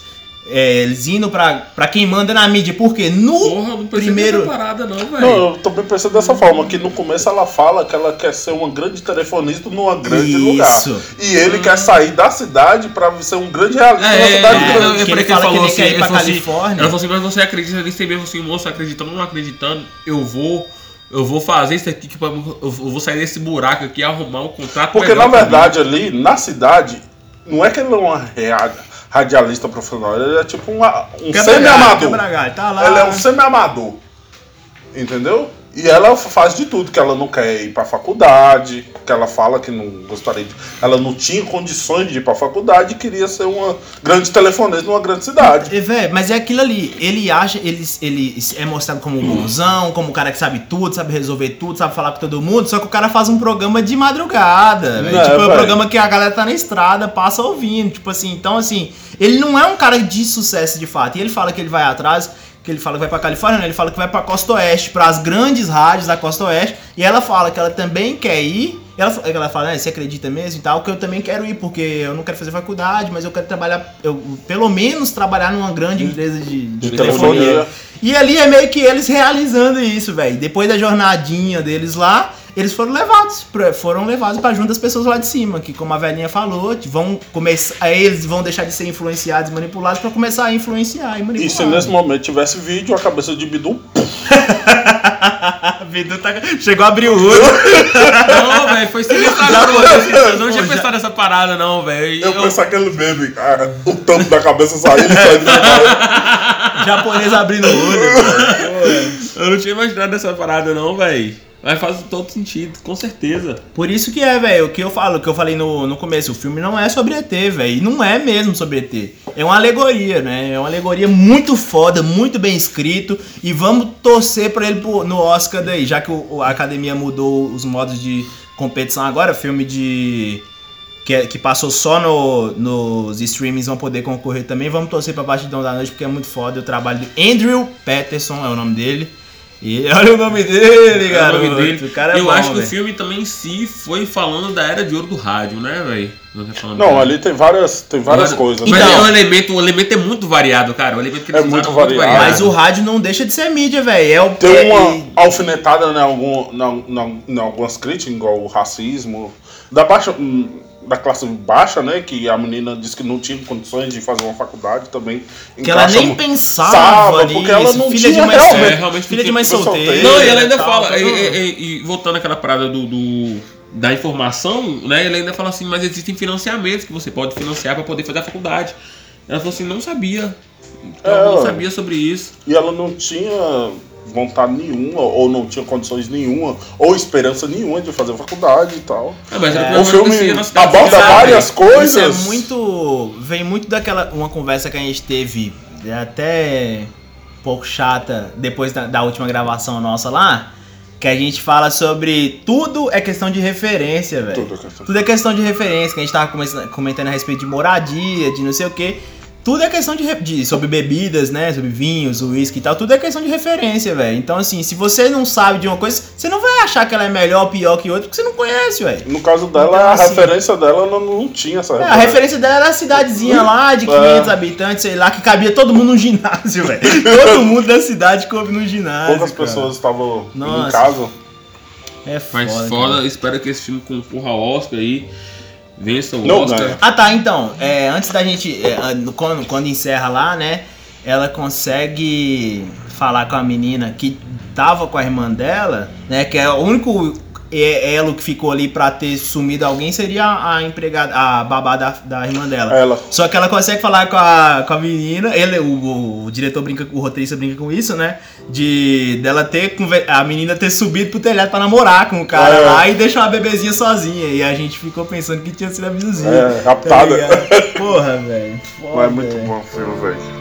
é, eles indo pra, pra quem manda na mídia, porque no Porra, não primeiro. parada não, velho. Não, eu também pensei dessa forma, que no começo ela fala que ela quer ser uma grande telefonista numa grande Isso. lugar. E ele quer sair da cidade pra ser um grande realista na É, cidade é, grande. eu, eu, que eu, ele que ele fala que falou ele assim, quer ir pra assim, Califórnia. ela falou assim, mas você acredita nisso mesmo assim, moço, acreditando ou não acreditando, eu vou, eu vou fazer isso aqui, que eu vou sair desse buraco aqui e arrumar um contrato Porque na pra verdade ali, na cidade, não é que ele é uma radialista profissional, ele é tipo uma- um semi-amador. tá. Ele é um semi-amador. Entendeu? E ela faz de tudo, que ela não quer ir pra faculdade, que ela fala que não gostaria de. Ela não tinha condições de ir pra faculdade e queria ser uma grande telefonista numa grande cidade. É, véi, mas é aquilo ali. Ele acha, ele, ele é mostrado como um bonzão, como um cara que sabe tudo, sabe resolver tudo, sabe falar com todo mundo. Só que o cara faz um programa de madrugada. véi. É, tipo, é um programa que a galera tá na estrada, passa ouvindo. Tipo assim, então assim, ele não é um cara de sucesso de fato. E ele fala que ele vai atrás. Que ele fala que vai pra Califórnia, né? ele fala que vai pra Costa Oeste, pras grandes rádios da Costa Oeste. E ela fala que ela também quer ir. Ela, ela fala, né, você acredita mesmo e tal, que eu também quero ir, porque eu não quero fazer faculdade, mas eu quero trabalhar, eu, pelo menos trabalhar numa grande empresa de, de De telefonia. telefonia. E ali é meio que eles realizando isso, velho. Depois da jornadinha deles lá, eles foram levados, pra, foram levados para junto das pessoas lá de cima, que como a velhinha falou, vão começar, eles vão deixar de ser influenciados e manipulados para começar a influenciar e manipular. E se nesse momento tivesse vídeo, a cabeça de Bidu. Bidu tá- chegou a abrir o olho. Não, velho, foi sinistro Eu não tinha pensado nessa parada, não, velho. Eu Eu- penso aquele meme, cara, o tampo da cabeça saindo e saindo cara. japonês abrindo o olho. Eu não tinha imaginado essa parada, não, velho. Mas faz todo sentido, com certeza. Por isso que é, velho, o que eu falo, o que eu falei no, no começo, o filme não é sobre ET, velho, e não é mesmo sobre ET. É uma alegoria, né? É uma alegoria muito foda, muito bem escrito, e vamos torcer pra ele pro- no Oscar daí, já que o- a academia mudou os modos de competição agora, filme de... Que, que passou só no, nos streamings vão poder concorrer também. Vamos torcer pra Batidão da Noite, porque é muito foda o trabalho de Andrew Patterson, é o nome dele. E olha o nome dele, É o nome dele. O cara é eu bom, acho que o filme também em si foi falando da era de ouro do rádio, né, velho? Não, ali tem várias, tem várias Mas- coisas. Mas Então- é um elemento, o elemento é muito variado, cara. O elemento que eles É muito usaram variado. Mas o rádio não deixa de ser mídia, velho. É o Tem é- uma e- alfinetada né, algum, na, na, em algumas críticas, igual o racismo, da baixa hum, da classe baixa, né? Que a menina disse que não tinha condições de fazer uma faculdade também. que ela nem pensava nisso. porque ela não filha tinha de mãe realmente-. É, realmente filha de mãe solteira. Não, e ela ainda tal, fala, tal, e, e- e voltando àquela parada do, do- da informação, né? Ele ainda fala assim, mas existem financiamentos que você pode financiar para poder fazer a faculdade. Ela falou assim, não sabia. Então, É, não sabia sobre isso. E ela não tinha vontade nenhuma, ou não tinha condições nenhuma, ou esperança nenhuma de fazer faculdade e tal. Mas era É. o filme aborda sabe? várias coisas. Isso é muito. Vem muito daquela. Uma conversa que a gente teve é até um pouco chata depois da, da última gravação nossa lá. que a gente fala sobre tudo é questão de referência, velho. Tudo é questão- Tudo é questão de referência, que a gente tava come- comentando a respeito de moradia, de não sei o quê. Tudo é questão de, de- sobre bebidas, né? Sobre vinhos, uísque e tal. Tudo é questão de referência, velho. Então, assim, se você não sabe de uma coisa, você não vai achar que ela é melhor ou pior que outra, porque você não conhece, velho. No caso dela, Então, a assim- referência dela ela não tinha essa É, a referência. referência dela era a cidadezinha lá de 500 habitantes, sei lá, que cabia todo mundo no ginásio, velho. Todo mundo da cidade coube no ginásio. Poucas cara. pessoas estavam em casa. É foda. Mas cara. foda, espero que esse filme concorra ao Oscar aí. Vença o Não Oscar. ganha. Ah tá, então, é, antes da gente. é, an- quando, quando encerra lá, né? Ela consegue falar com a menina que tava com a irmã dela, né? Que é o único é- elo que ficou ali pra ter sumido alguém seria a empregada, a babá da, da irmã dela. Ela. Só que ela consegue falar com a, com a menina, ele, o, o, o diretor brinca, o roteirista brinca com isso, né? De dela ter a menina ter subido pro telhado pra namorar com o cara É. lá e deixar uma bebezinha sozinha. E a gente ficou pensando que tinha sido a vizinha. É, raptada. ligado? Porra, velho. Mas é muito bom o filme, velho.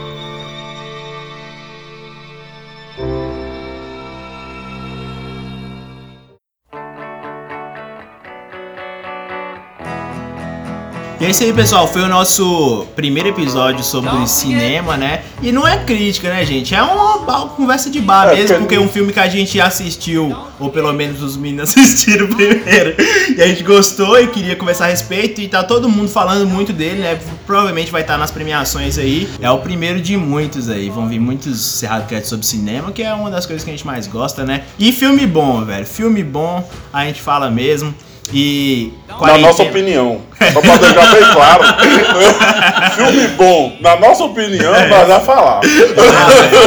E é isso aí, pessoal. Foi o nosso primeiro episódio sobre cinema, né? E não é crítica, né, gente? É uma conversa de bar É, mesmo, porque- porque é um filme que a gente assistiu, ou pelo menos os meninos assistiram primeiro, e a gente gostou e queria conversar a respeito, e tá todo mundo falando muito dele, né? Provavelmente vai estar nas premiações aí. É o primeiro de muitos aí. Vão vir muitos Cerrado Cast sobre cinema, que é uma das coisas que a gente mais gosta, né? E filme bom, velho. Filme bom, a gente fala mesmo. E. Na nossa opinião. Só pra deixar bem claro. filme bom, na nossa opinião, É. nós já falar.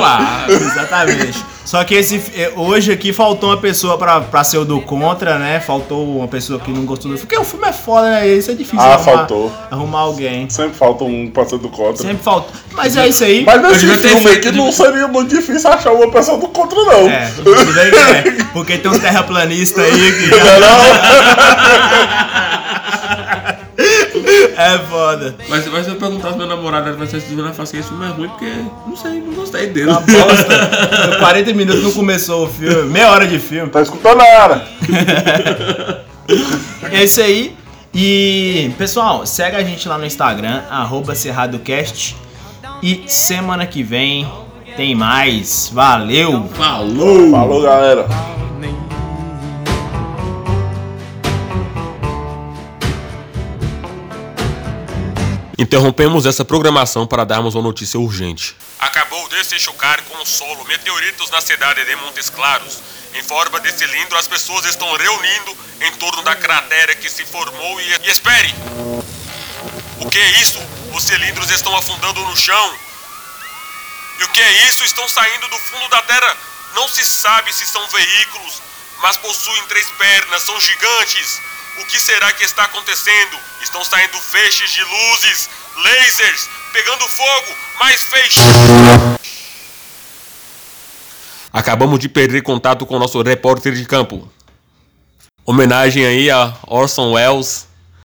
Ah, é, Exatamente. Só que esse, eh, hoje aqui faltou uma pessoa pra, pra ser o do contra, né? Faltou uma pessoa que não gostou do filme. Porque o filme é foda, né? Isso é difícil Ah, arrumar, faltou. arrumar alguém. Sempre falta um parceiro do contra. Sempre falta. Mas é isso aí. Mas nesse filme aqui de- não seria muito difícil achar uma pessoa do contra, não. É, tudo bem que é. Porque tem um terraplanista aí que. É foda. Mas, mas se eu perguntar se meu namorado vai ser assistindo, eu falo assim, esse filme é ruim porque, não sei, não gostei dele. Uma bosta. 40 minutos não começou o filme. Meia hora de filme. Tá escutando a era. É isso aí. E, pessoal, segue a gente lá no Instagram, arroba CerradoCast. E semana que vem tem mais. Valeu! Falou! Falou, galera. Interrompemos essa programação para darmos uma notícia urgente. Acabou de se chocar com o solo meteoritos na cidade de Montes Claros. Em forma de cilindro, as pessoas estão reunindo em torno da cratera que se formou e... e espere! O que é isso? Os cilindros estão afundando no chão. E o que é isso? Estão saindo do fundo da Terra. Não se sabe se são veículos, mas possuem três pernas, são gigantes. O que será que está acontecendo? Estão saindo feixes de luzes, lasers, pegando fogo, mais feixes. Acabamos de perder contato com o nosso repórter de campo. Homenagem aí a Orson Welles